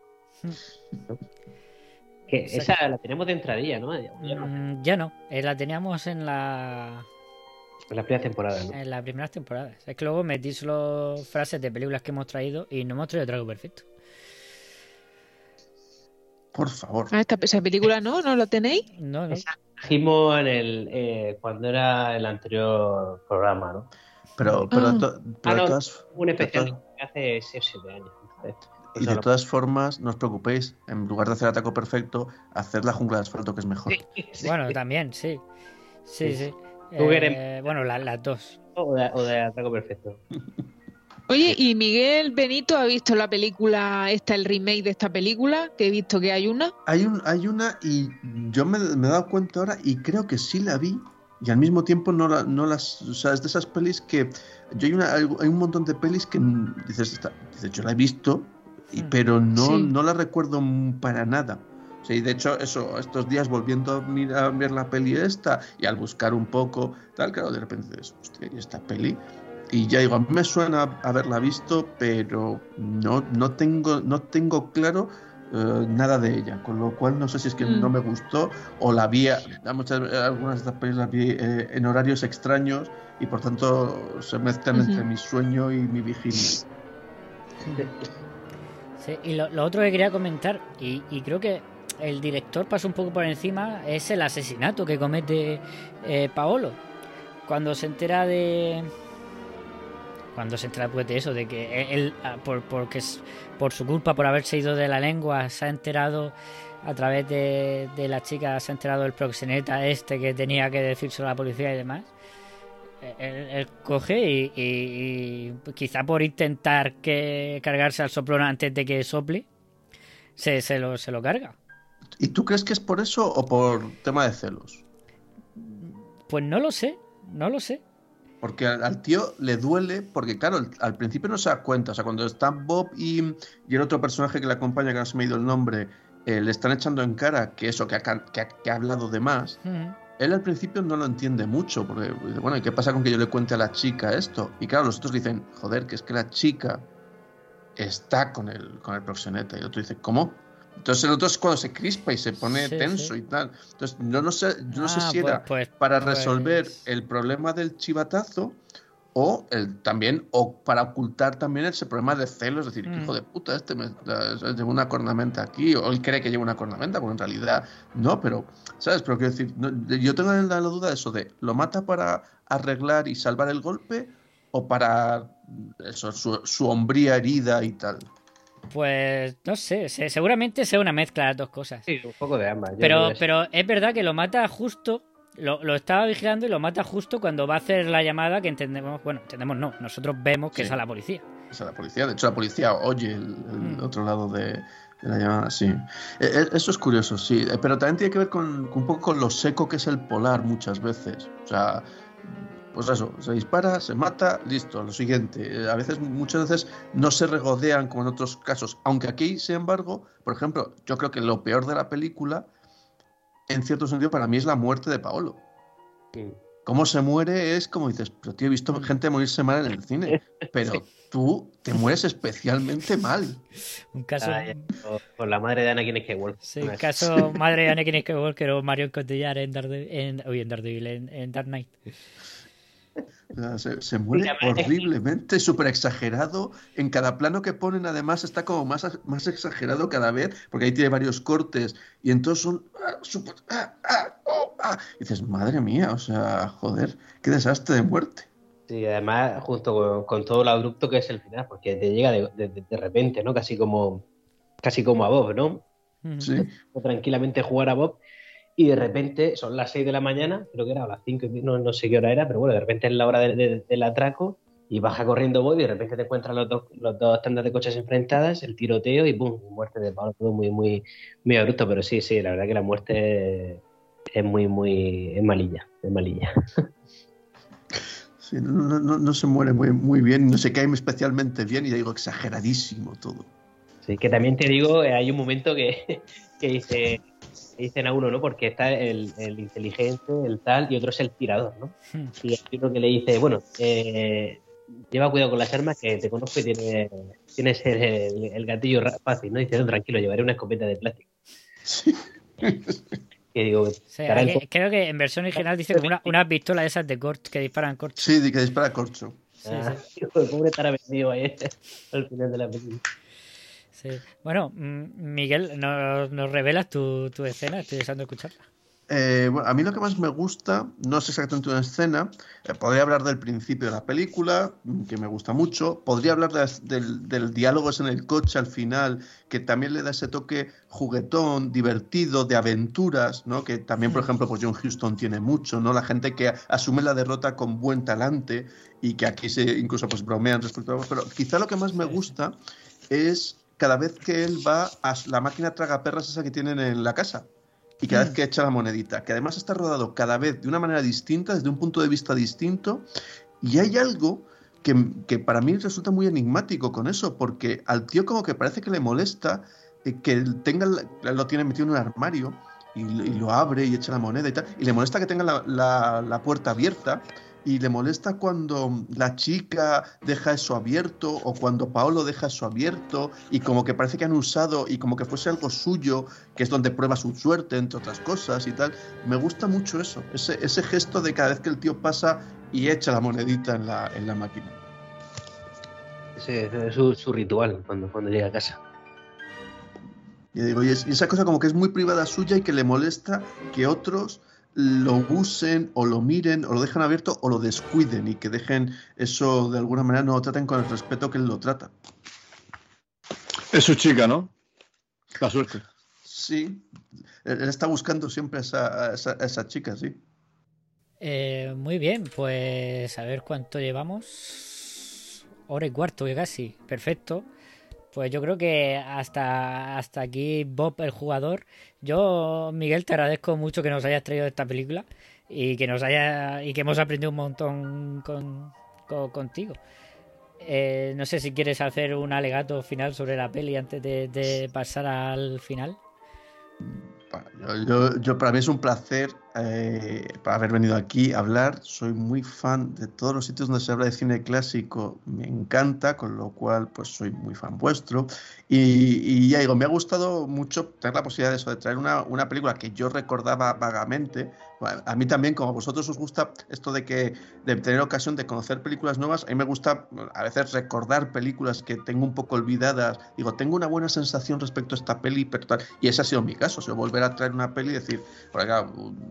¿No? Que esa la tenemos de entradilla, ¿no? Ya- no. Mm, ya no, eh, la teníamos en la En la primera temporada, ¿no? en las primeras temporadas. Es que luego metí solo frases de películas que hemos traído y no hemos traído Trago Perfecto. Por favor. Ah, esta, esa película no, ¿no la tenéis? No, no. Esa trajimos en el, eh, cuando era el anterior programa, ¿no? Pero, pero, Ah. to- pero Ah, de no, todas, un especial todas- hace 6 o 7 años. entonces, y de todas formas, no os preocupéis, en lugar de hacer atraco perfecto, haced la jungla de asfalto, que es mejor. Sí. Bueno, también, sí. Sí, sí. Eres- Eh, bueno, la- las dos. O de, o de Atraco Perfecto. Oye, ¿y Miguel Benito ha visto la película, esta, el remake de esta película? Que he visto que hay una. Hay, un, hay una y yo me, me he dado cuenta ahora y creo que sí la vi y al mismo tiempo no, la, no las... O sea, es de esas pelis que... Yo hay, una, hay un montón de pelis que dices, esta- dices yo la he visto, y, Mm. pero no, Sí. no la recuerdo para nada. O sea, y de hecho, eso, estos días volviendo a mirar, a ver la peli esta y al buscar un poco, tal, claro, de repente dices, hostia, ¿y esta peli? Y ya digo, a mí me suena haberla visto, pero no, no, tengo, no tengo claro eh, nada de ella, con lo cual no sé si es que Mm. no me gustó o la vi, a- a muchas, algunas de estas pelis las vi eh, en horarios extraños y por tanto se mezclan entre mi sueño y mi vigilia. Sí, y lo, lo otro que quería comentar, y, y creo que el director pasó un poco por encima, es el asesinato que comete eh, Paolo. Cuando se entera de. Cuando se entera pues, de eso, de que él, ah, por, porque es- por su culpa, por haberse ido de la lengua, se ha enterado a través de, de la chica, se ha enterado el proxeneta este que tenía que decírselo a la policía y demás. Eh, Él, él coge y, y- y quizá por intentar que cargarse al soplón antes de que sople, se, se, lo, se lo carga. ¿Y tú crees que es por eso o por tema de celos? Pues no lo sé, no lo sé. Porque al, al tío le duele, porque claro, al, al principio no se da cuenta. O sea, cuando están Bob y, y el otro personaje que le acompaña, que no se me ha ido el nombre, eh, le están echando en cara que eso, que ha, que ha- que ha hablado de más. Él al principio no lo entiende mucho, porque dice, bueno, ¿y qué pasa con que yo le cuente a la chica esto? Y claro, los otros dicen, joder, que es que la chica está con el, con el proxeneta. Y el otro dice, ¿cómo? Entonces el otro es cuando se crispa y se pone Sí, tenso sí. y tal. Entonces yo no sé, yo no sé Ah, si pues- era pues- para pues- resolver el problema del chivatazo o el, también o para ocultar también ese problema de celos, es decir, Mm. hijo de puta, este me, lleva una cornamenta aquí, o él cree que lleva una cornamenta, cuando en realidad no, pero, ¿sabes? Pero quiero decir, no- yo tengo la, la duda de eso, de, ¿lo mata para arreglar y salvar el golpe o para eso, su, su hombría herida y tal? Pues no sé, se- seguramente sea una mezcla de las dos cosas. Sí, un poco de ambas. Pero, pero es verdad que lo mata justo, lo, lo estaba vigilando y lo mata justo cuando va a hacer la llamada que entendemos, bueno, entendemos no, nosotros vemos que Sí. es a la policía. O sea, la policía, de hecho la policía oye el, el Mm. otro lado de, de la llamada, sí. Eh, eh, Eso es curioso, sí, pero también tiene que ver con, con un poco con lo seco que es el polar muchas veces. O sea, pues eso, se dispara, se mata, listo, lo siguiente. A veces, muchas veces no se regodean como en otros casos. Aunque aquí, sin embargo, por ejemplo, yo creo que lo peor de la película, en cierto sentido, para mí es la muerte de Paolo. Cómo se muere es como dices, pero tío, he visto gente morirse mal en el cine, pero tú te mueres especialmente mal. Un caso. con la madre de Anakin Skywalker. Sí, un caso madre de Anakin Skywalker o Marion Cotillard en Daredevil, en, uy, en, Daredevil, en, en Dark Knight. Se, se, muere horriblemente, súper exagerado. En cada plano que ponen, además, está como más, más exagerado cada vez, porque ahí tiene varios cortes, y entonces son ah, super, ah, ah, oh, y dices, madre mía, o sea, joder, qué desastre de muerte. Sí, además, junto con, todo lo abrupto que es el final, porque te llega de, de, de repente, ¿no? Casi como, casi como a Bob, ¿no? Sí. Tranquilamente jugar a Bob y de repente son las 6 de la mañana, creo que era, o las 5, no, no sé qué hora era, pero bueno, de repente es la hora de, de, del atraco y baja corriendo Bob y de repente te encuentran los dos, los dos tandas de coches enfrentadas, el tiroteo y ¡pum! Muerte de Pablo, todo muy, muy, muy abrupto, pero sí, sí, la verdad que la muerte es muy, muy, es malilla, es malilla. Sí, no, no, no, se muere muy, muy bien, no se cae especialmente bien y digo exageradísimo todo. Sí, que también te digo, eh, hay un momento que, que dice, dicen a uno, ¿no? Porque está el, el, inteligente, el tal, y otro es el tirador, ¿no? Hmm. Y hay uno que le dice, bueno, eh, lleva cuidado con las armas que te conozco y tiene, tienes el, el, el, gatillo fácil, ¿no? Y dice, no, tranquilo, llevaré una escopeta de plástico. Sí. Que digo, o sea, hay, creo que en versión original dice como una, una pistola de esas de corcho que disparan corcho. Sí, que dispara corcho. Sí, ah, sí. el pobre estará vendido ahí al final de la película. Sí. Bueno, Miguel, ¿nos, nos revelas tu, tu, escena? Estoy deseando escucharla. Eh, bueno, a mí lo que más me gusta, no es exactamente una escena, eh, podría hablar del principio de la película, que me gusta mucho, podría hablar de, del, del diálogo en el coche al final, que también le da ese toque juguetón, divertido, de aventuras, ¿no? que también, por ejemplo, pues John Huston tiene mucho, ¿no? la gente que asume la derrota con buen talante y que aquí se incluso pues bromean respecto a... Pero quizá lo que más me gusta es cada vez que él va a la máquina tragaperras esa que tienen en la casa y cada vez que echa la monedita, que además está rodado cada vez de una manera distinta, desde un punto de vista distinto, y hay algo que, que para mí resulta muy enigmático con eso, porque al tío como que parece que le molesta eh, que tenga, lo tiene metido en un armario y, y, lo abre y echa la moneda y tal, y le molesta que tenga la, la, la puerta abierta, y le molesta cuando la chica deja eso abierto o cuando Paolo deja eso abierto y como que parece que han usado y como que fuese algo suyo, que es donde prueba su suerte, entre otras cosas y tal. Me gusta mucho eso, ese, ese gesto de cada vez que el tío pasa y echa la monedita en la, en la máquina. Sí, es su, su ritual cuando, cuando llega a casa. Y digo, y, es, y esa cosa como que es muy privada suya y que le molesta que otros lo usen o lo miren o lo dejen abierto o lo descuiden y que dejen eso de alguna manera no lo traten con el respeto que él lo trata. Es su chica, ¿no? La suerte. Sí, él está buscando siempre a esa, a esa, a esa chica, sí. Eh, muy bien, pues a ver cuánto llevamos. Hora y cuarto, casi. Perfecto. Pues yo creo que hasta, hasta aquí Bob el jugador. Yo, Miguel, te agradezco mucho que nos hayas traído esta película y que nos haya y que hemos aprendido un montón con, con contigo. Eh, no sé si quieres hacer un alegato final sobre la peli antes de, pasar al final. Yo, yo, para mí es un placer eh, haber venido aquí a hablar. Soy muy fan de todos los sitios donde se habla de cine clásico. Me encanta, con lo cual pues soy muy fan vuestro. Y, ya digo, me ha gustado mucho tener la posibilidad de eso, de traer una, película que yo recordaba vagamente. A mí también, como a vosotros os gusta esto de que de tener ocasión de conocer películas nuevas, a mí me gusta a veces recordar películas que tengo un poco olvidadas. Digo, tengo una buena sensación respecto a esta peli, pero tal. Y ese ha sido mi caso. O sea, volver a traer una peli y decir, por acá,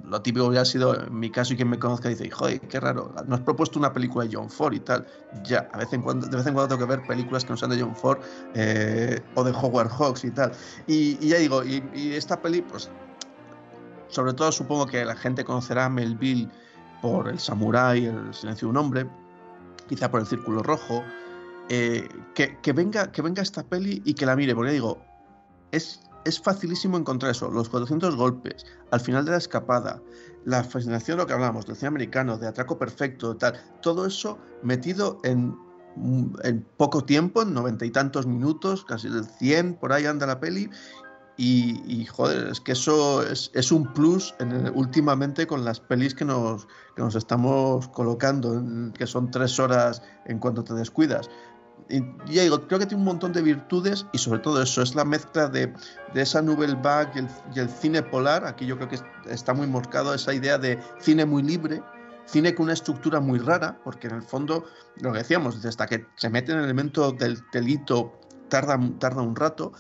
lo típico hubiera sido en mi caso y quien me conozca dice, joder, qué raro, nos has propuesto una película de John Ford y tal. Ya, a vez en cuando, de vez en cuando tengo que ver películas que no sean de John Ford eh, o de Howard Hawks y tal. Y, ya digo, y, y, esta peli, pues, sobre todo supongo que la gente conocerá a Melville por El Samurai, El Silencio de un Hombre, quizá por El Círculo Rojo. Eh, que, que, venga, que venga esta peli y que la mire, porque digo, es es facilísimo encontrar eso, los 400 golpes, al final de la escapada, la fascinación lo que hablamos, del cine americano, de atraco perfecto, tal, todo eso metido en, en poco tiempo, en noventa y tantos minutos, casi el 100, por ahí anda la peli, y, joder, es que eso es, un plus en últimamente con las pelis que nos, que nos estamos colocando, que son tres horas en cuanto te descuidas. Y ya digo, creo que tiene un montón de virtudes y sobre todo eso, es la mezcla de, de esa Nouvelle Vague y el, y el, cine polar. Aquí yo creo que está muy marcado esa idea de cine muy libre, cine con una estructura muy rara, porque en el fondo, lo que decíamos, hasta que se mete en el elemento del telito tarda, tarda un rato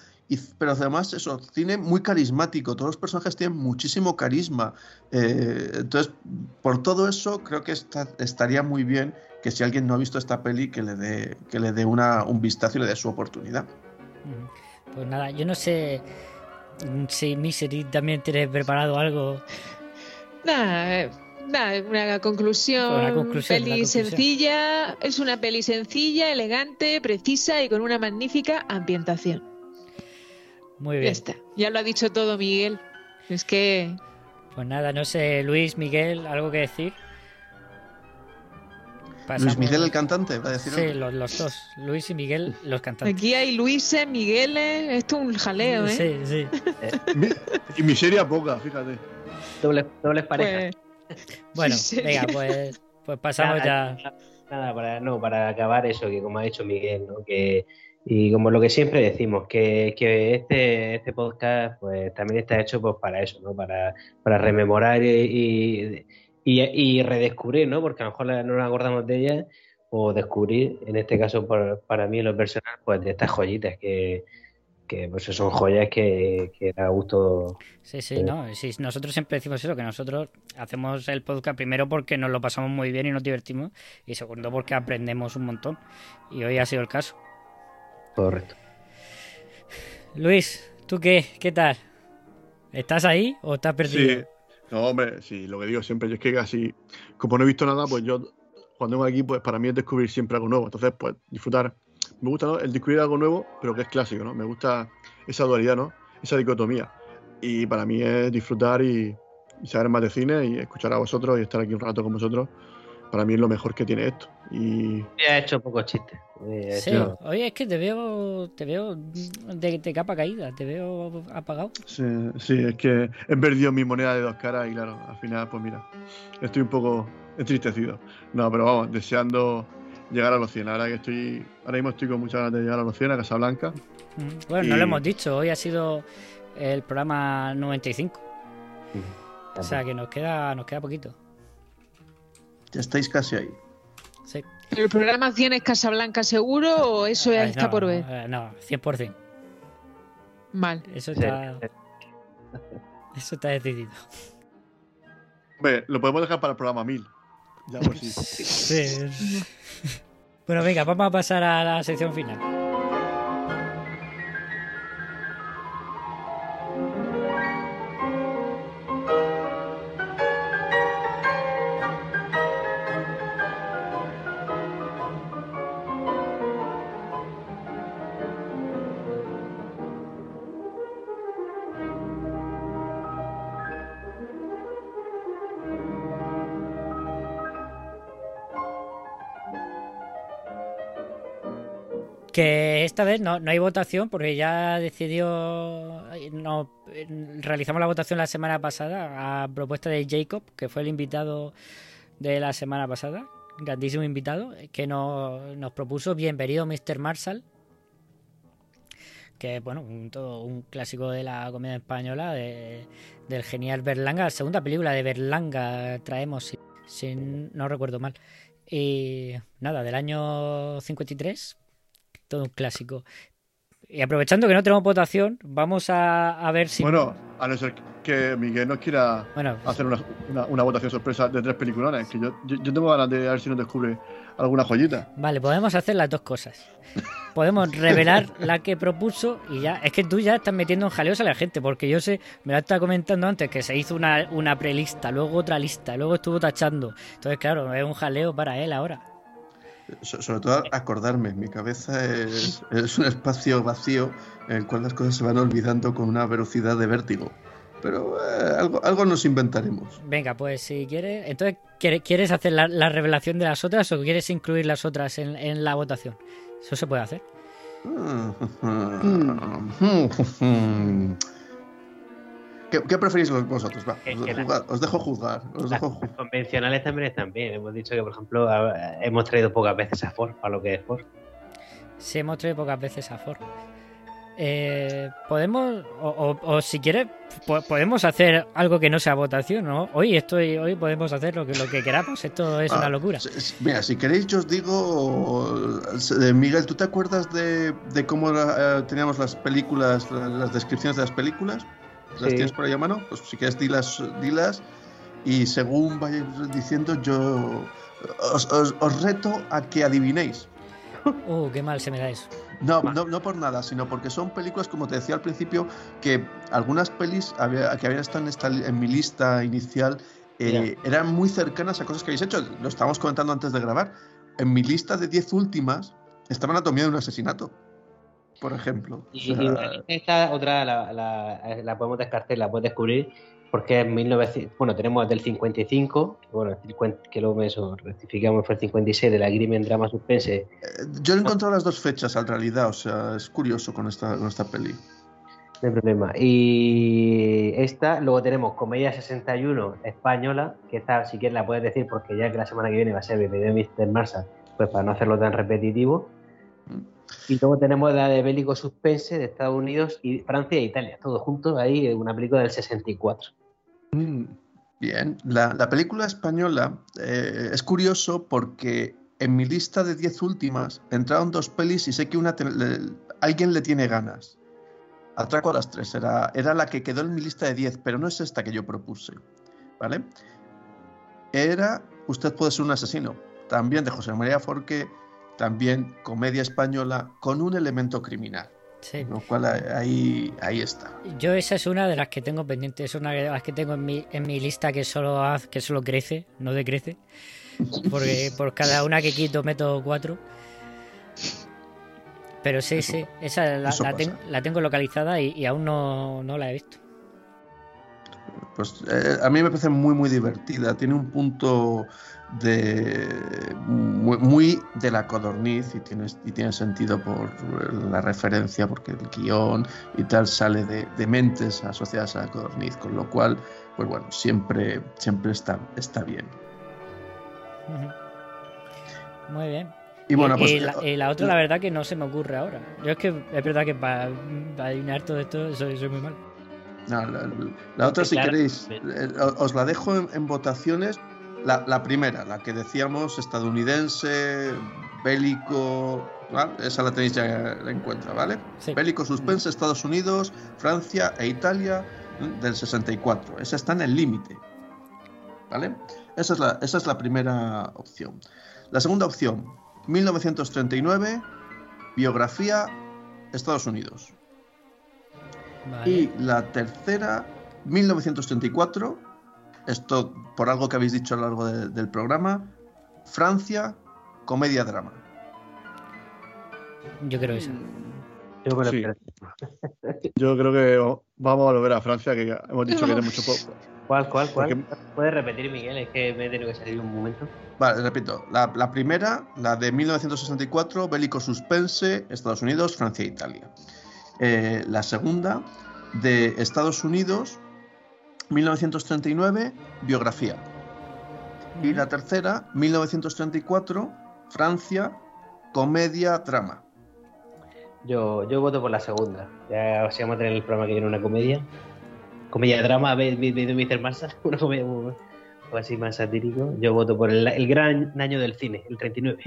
pero además eso, cine muy carismático, todos los personajes tienen muchísimo carisma. Eh, entonces, por todo eso, creo que estaría muy bien que si alguien no ha visto esta peli, que le dé, que le dé una, un vistazo y le dé su oportunidad. Pues nada, yo no sé si Misery también tiene preparado algo. Nada, nada una conclusión. Una conclusión peli sencilla, es una peli sencilla, elegante, precisa y con una magnífica ambientación. Muy bien. Ya está. Ya lo ha dicho todo Miguel. Es que. Pues nada, no sé, Luis, Miguel, ¿algo que decir? Luis Miguel el cantante, va a decir. Sí, los, dos. Luis y Miguel los cantantes. Aquí hay Luises, Migueles, esto es un jaleo, ¿eh? Sí, sí. y miseria poca, fíjate. Dobles, dobles parejas. Pues, bueno, venga, pues, pues pasamos ya. Nada, para, no, para acabar eso, que como ha dicho Miguel, ¿no? que y como lo que siempre decimos, que, que este, este podcast pues también está hecho pues para eso, ¿no? Para, para rememorar y, y, y, redescubrir, ¿no? Porque a lo mejor no nos acordamos de ella o descubrir, en este caso para mí en lo personal, pues de estas joyitas que, que pues son joyas que, que da gusto. Sí, sí, no, sí, nosotros siempre decimos eso, que nosotros hacemos el podcast primero porque nos lo pasamos muy bien y nos divertimos, y segundo porque aprendemos un montón. Y hoy ha sido el caso. Correcto. Luis, ¿tú qué? ¿Qué tal? ¿Estás ahí o estás perdido? Sí. No, hombre, sí, lo que digo siempre, yo es que casi, como no he visto nada, pues yo cuando vengo aquí, pues para mí es descubrir siempre algo nuevo. Entonces, pues disfrutar. Me gusta el descubrir algo nuevo, pero que es clásico, ¿no? Me gusta esa dualidad, ¿no? Esa dicotomía. Y para mí es disfrutar y, saber más de cine y escuchar a vosotros y estar aquí un rato con vosotros. Para mí es lo mejor que tiene esto. Y... ha hecho pocos chistes. Sí, oye, es que te veo, te veo de, capa caída, te veo apagado. Sí, sí, es que he perdido mi moneda de dos caras y claro, al final, pues mira, estoy un poco entristecido. No, pero vamos, deseando llegar a los 100. Ahora que estoy, ahora mismo estoy con muchas ganas de llegar a los 100 a Casablanca. Mm, bueno, no lo hemos dicho, hoy ha sido el programa 95. O sea que nos queda, nos queda poquito. Ya estáis casi ahí. Sí. ¿El programa 100 es Casablanca seguro o eso ya está por ver? Eh, no, 100%. Mal. Eso está. Eso está decidido. Hombre, lo podemos dejar para el programa 1000. Ya por sí. sí. bueno, venga, vamos a pasar a la sección final. Esta vez no, no hay votación porque ya decidió. No, realizamos la votación la semana pasada a propuesta de Jacob, que fue el invitado de la semana pasada, grandísimo invitado, que nos, nos propuso Bienvenido Mr. Marshall, que bueno, un, todo un clásico de la comedia española de, del genial Berlanga, la segunda película de Berlanga traemos, si no recuerdo mal. Y nada, del año 53, todo un clásico. Y aprovechando que no tenemos votación, vamos a, a ver si. Bueno, a no ser que Miguel nos quiera hacer una, una, votación sorpresa de tres peliculones, que yo, yo, tengo ganas de ver si nos descubre alguna joyita. Vale, podemos hacer las dos cosas. Podemos revelar la que propuso y ya. Es que tú ya estás metiendo en jaleos a la gente, porque yo sé, me lo estaba comentando antes, que se hizo una, una prelista, luego otra lista, luego estuvo tachando. Entonces, claro, es un jaleo para él ahora. So- sobre todo acordarme, mi cabeza es, es un espacio vacío en el cual las cosas se van olvidando con una velocidad de vértigo. Pero eh, algo, algo nos inventaremos. Venga, pues si quieres. Entonces, ¿quiere- ¿quieres hacer la, la revelación de las otras o quieres incluir las otras en, en la votación? Eso se puede hacer. ¿Qué, qué preferís vosotros? Va, os, juzgar- dejo juzgar. Os Las dejo ju- convencionales también están bien. Hemos dicho que, por ejemplo, a- hemos traído pocas veces a Ford para lo que es Ford. Sí, hemos traído pocas veces a Ford. Eh, podemos, o, o- o si quieres, po- podemos hacer algo que no sea votación, ¿no? Hoy estoy, hoy podemos hacer lo que, lo que queramos. Esto es Ah, una locura. Mira, si queréis, yo os digo. Miguel, ¿tú te acuerdas de, de cómo eh, teníamos las películas, la- las descripciones de las películas? ¿Las Sí. tienes por ahí a mano? Pues si quieres, dilas, dilas. Y según vayáis diciendo, yo os, os- os reto a que adivinéis. Uh, qué mal se me da eso. No, no, no por nada, sino porque son películas, como te decía al principio, que algunas pelis había- que habían estado en, esta, en mi lista inicial eh, eran muy cercanas a cosas que habéis hecho. Lo estábamos comentando antes de grabar. En mi lista de 10 últimas estaba Anatomía de un asesinato, por ejemplo. O Y, sea, y esta otra la, la- la podemos descartar, la puedes descubrir, porque es 1900. Bueno, tenemos del 55, que, bueno, el 50 que luego eso rectificamos, fue el 56 de la Crimen Drama Suspense. yo he encontrado las dos fechas en realidad, o sea, es curioso con esta, con esta peli. No hay problema. Y esta, luego tenemos Comedia 61 española, que esta, si quieres, la puedes decir, porque ya que la semana que viene va a ser Bienvenido Mr. Marshall, pues para no hacerlo tan repetitivo. Y luego tenemos la de bélico suspense de Estados Unidos y Francia e Italia, todos juntos ahí, una película del 64. Mm, Bien, la, la película española eh, es curioso porque en mi lista de 10 últimas entraron dos pelis y sé que una alguien le tiene ganas. Atraco a las tres, era, era la que quedó en mi lista de 10, pero no es esta que yo propuse. ¿Vale? Era Usted puede ser un asesino, también de José María Forqué, también comedia española con un elemento criminal. Sí. Lo cual ahí, ahí está. Yo esa es una de las que tengo pendiente, es una de las que tengo en mi, en mi lista que solo haz, que solo crece, no decrece. Porque por cada una que quito meto cuatro. Pero sí, sí, esa la, ten- la tengo localizada y, y aún no, no la he visto. Pues eh, a mí me parece muy, muy divertida. Tiene un punto de muy, muy de la codorniz y tiene, y tiene sentido por la referencia, porque el guion y tal sale de, de mentes asociadas a la codorniz, con lo cual, pues bueno, siempre, siempre está, está bien. Muy bien. Y bueno, pues, y la, eh, y la otra, la verdad, que no se me ocurre ahora. Yo es que es verdad que para, para adivinar todo esto soy, soy muy mal. No, la, la otra, si Claro. queréis, eh, os la dejo en, en votaciones. La, la primera, la que decíamos, estadounidense, bélico, ¿vale? esa la tenéis ya en cuenta, ¿vale? Bélico suspense, Estados Unidos, Francia e Italia ¿eh? del 64. Esa está en el límite, ¿vale? Esa es, la, esa es la primera opción. La segunda opción, 1939, biografía, Estados Unidos. Vale. Y la tercera, 1934, esto por algo que habéis dicho a lo largo de- del programa, Francia, comedia-drama. Yo creo esa. Yo me lo Sí. espero. Yo creo que vamos a volver a Francia, que hemos dicho que tiene mucho poco. ¿Cuál, cuál, cuál? Porque- ¿Puedes repetir, Miguel? Es que me he tenido que salir un momento. Vale, repito, la, la primera, la de 1964, bélico suspense, Estados Unidos, Francia e Italia. Eh, la segunda, de Estados Unidos, 1939, biografía. Y la tercera, 1934, Francia, comedia, drama. Yo, yo voto por la segunda. Ya si vamos a tener el programa que viene una comedia. Comedia drama, Mr. Una comedia muy- o así más satírico. Yo voto por el, el gran año del cine, el 39.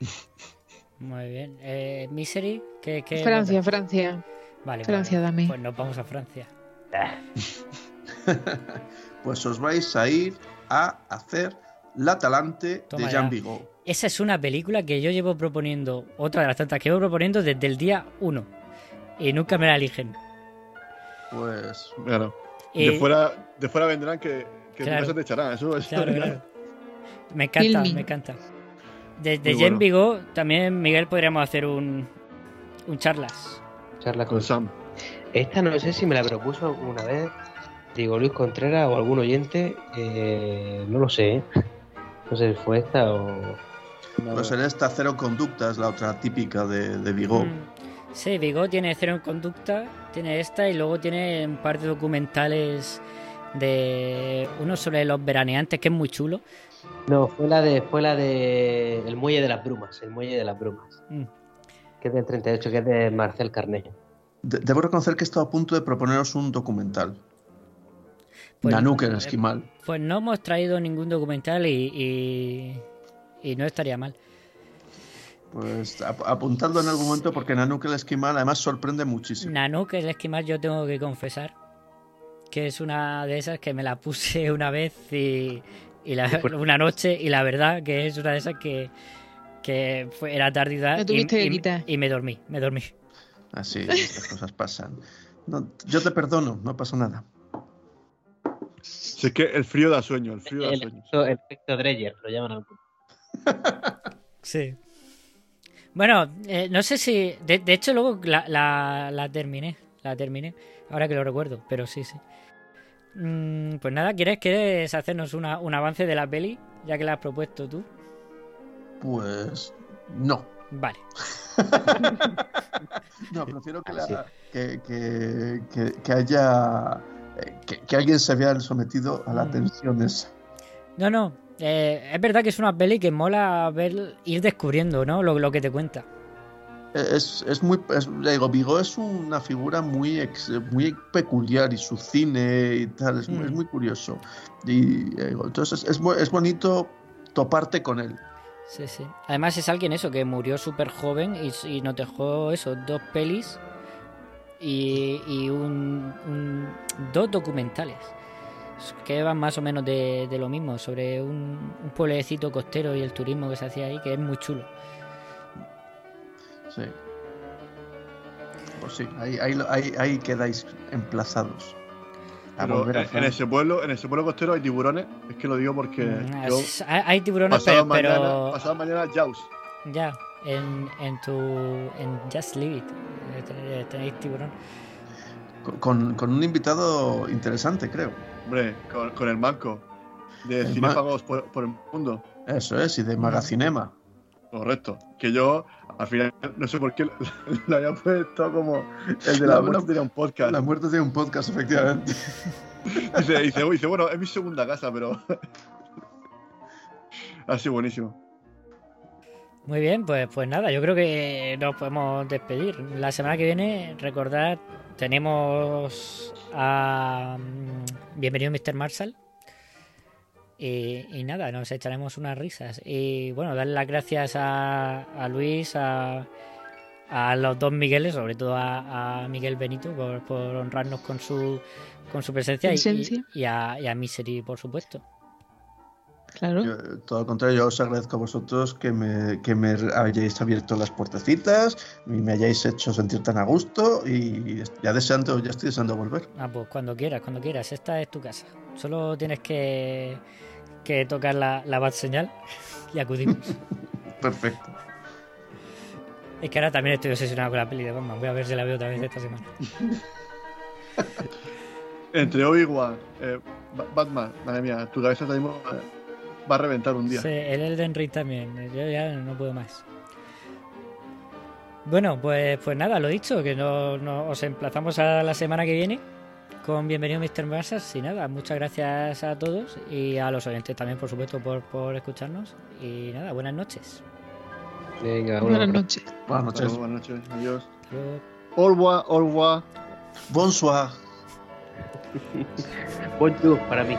Muy bien. Eh, Misery, ¿qué, qué Francia? Francia. Vale, Francia, vale. dame. Pues nos vamos a Francia. Pues os vais a ir a hacer La Talante Toma de Jean ya. Vigo. Esa es una película que yo llevo proponiendo, otra de las tantas que llevo proponiendo desde el día 1. Y nunca me la eligen. Pues. Claro. Eh, de, fuera, de fuera vendrán que, que claro. nunca se te echarán. Eso, eso Claro, claro. Me encanta, Filming. me encanta. De, de Jen bueno. Vigo, también Miguel podríamos hacer un, un charlas. Charla Con Sam. Esta no sé si me la propuso alguna vez, digo Luis Contreras o algún oyente, eh, no lo sé, ¿eh? no sé si fue esta o... Pues en esta Cero Conductas, la otra típica de, de Vigo. Mm. Sí, Vigo tiene Cero en Conducta, tiene esta y luego tiene un par de documentales de uno sobre los veraneantes que es muy chulo. No, fue la de fue la de El Muelle de las Brumas, El Muelle de las Brumas, Mm. que es del 38, que es de Marcel Carné. De- debo reconocer que he estado a punto de proponeros un documental. Pues- Nanook el esquimal. Pues no hemos traído ningún documental y, y, y no estaría mal. Pues ap- apuntadlo en algún momento porque Nanook el esquimal además sorprende muchísimo. Nanook, el esquimal, yo tengo que confesar que es una de esas que me la puse una vez y, y la- una noche y la verdad que es una de esas que, que fue, era La y, me dormí, me dormí. Así, estas cosas pasan. No, yo te perdono, no pasa nada. Si es que el frío da sueño, el frío da El sueño. efecto, el efecto Dreyer, lo llaman algún. Sí. Bueno, eh, no sé si. De, de hecho, luego la, la, la terminé. La terminé. Ahora que lo recuerdo, pero sí, sí. Mm, pues nada, ¿quieres, ¿quieres hacernos una- un avance de la peli? Ya que la has propuesto tú. Pues no. Vale. No, prefiero que, Así. la- que, que- que- que haya. eh, Que, que alguien se vea sometido a la Mm. tensión esa. No, no. eh, es verdad que es una peli que mola ver, ir descubriendo, ¿no? Lo, lo que te cuenta. Es, es muy. es- digo, Vigo es una figura muy, ex- muy peculiar y su cine y tal, es, muy- Mm. es muy curioso. Y digo, entonces es, es bonito toparte con él. Sí, sí. Además es alguien eso, que murió súper joven y, y nos dejó eso, dos pelis y, y un, un- dos documentales que van más o menos de, de lo mismo, sobre un, un pueblecito costero y el turismo que se hacía ahí, que es muy chulo. Sí. Pues sí, ahí, ahí, ahí, ahí quedáis emplazados. A Pero volver a en, ese pueblo, en ese pueblo costero hay tiburones. Es que lo digo porque Mm, yo hay, tiburones, pasado pero, pero mañana, pasado mañana Jaws. ya, en, en tu... en Just Leave It eh, ten- tenéis tiburón. Con, con un invitado interesante, creo. Hombre, con, con el manco de El cinéfagos por, por el mundo. Eso es, y de Magacinema. Correcto. Que yo, al final, no sé por qué lo, había puesto como el de la, La- muerte un podcast. La muerte de un podcast, efectivamente. Dice, dice, uy, dice, bueno, es mi segunda casa, pero. ha sido buenísimo. Muy bien, pues, pues nada, yo creo que nos podemos despedir. La semana que viene, recordad, tenemos a mm, Bienvenido Mr. Marshall. Y, y nada, nos echaremos unas risas. Y bueno, darle las gracias a, a Luis, a, a los dos Migueles, sobre todo a, a Miguel Benito, por, por honrarnos con su, con su presencia, y- Presencia. Y, y a, y a Misery, por supuesto. Claro. Yo, todo lo contrario, yo os agradezco a vosotros que me, que me hayáis abierto las puertecitas y me hayáis hecho sentir tan a gusto y ya deseando, ya estoy deseando volver. Ah, pues cuando quieras, cuando quieras. Esta es tu casa. Solo tienes que, que tocar la, la bad señal y acudimos. Perfecto. es que ahora también estoy obsesionado con la peli de Batman. Voy a ver si la veo otra vez esta semana. Entre Obi-Wan, eh, Ba- Batman, madre mía, tu cabeza mismo eh, va a reventar un día. Sí, el Elden Ring también. Yo ya no puedo más. Bueno, pues, pues nada, lo dicho, que no, no- os emplazamos a la semana que viene con Bienvenido Mr. Barsas. Y nada, muchas gracias a todos y a los oyentes también, por supuesto, por, por escucharnos. Y nada, buenas noches. Venga, Buenas noches. Buenas noches. Hasta luego, buenas noches. Adiós. Au revoir. Bonsoir. Bonjour para mí.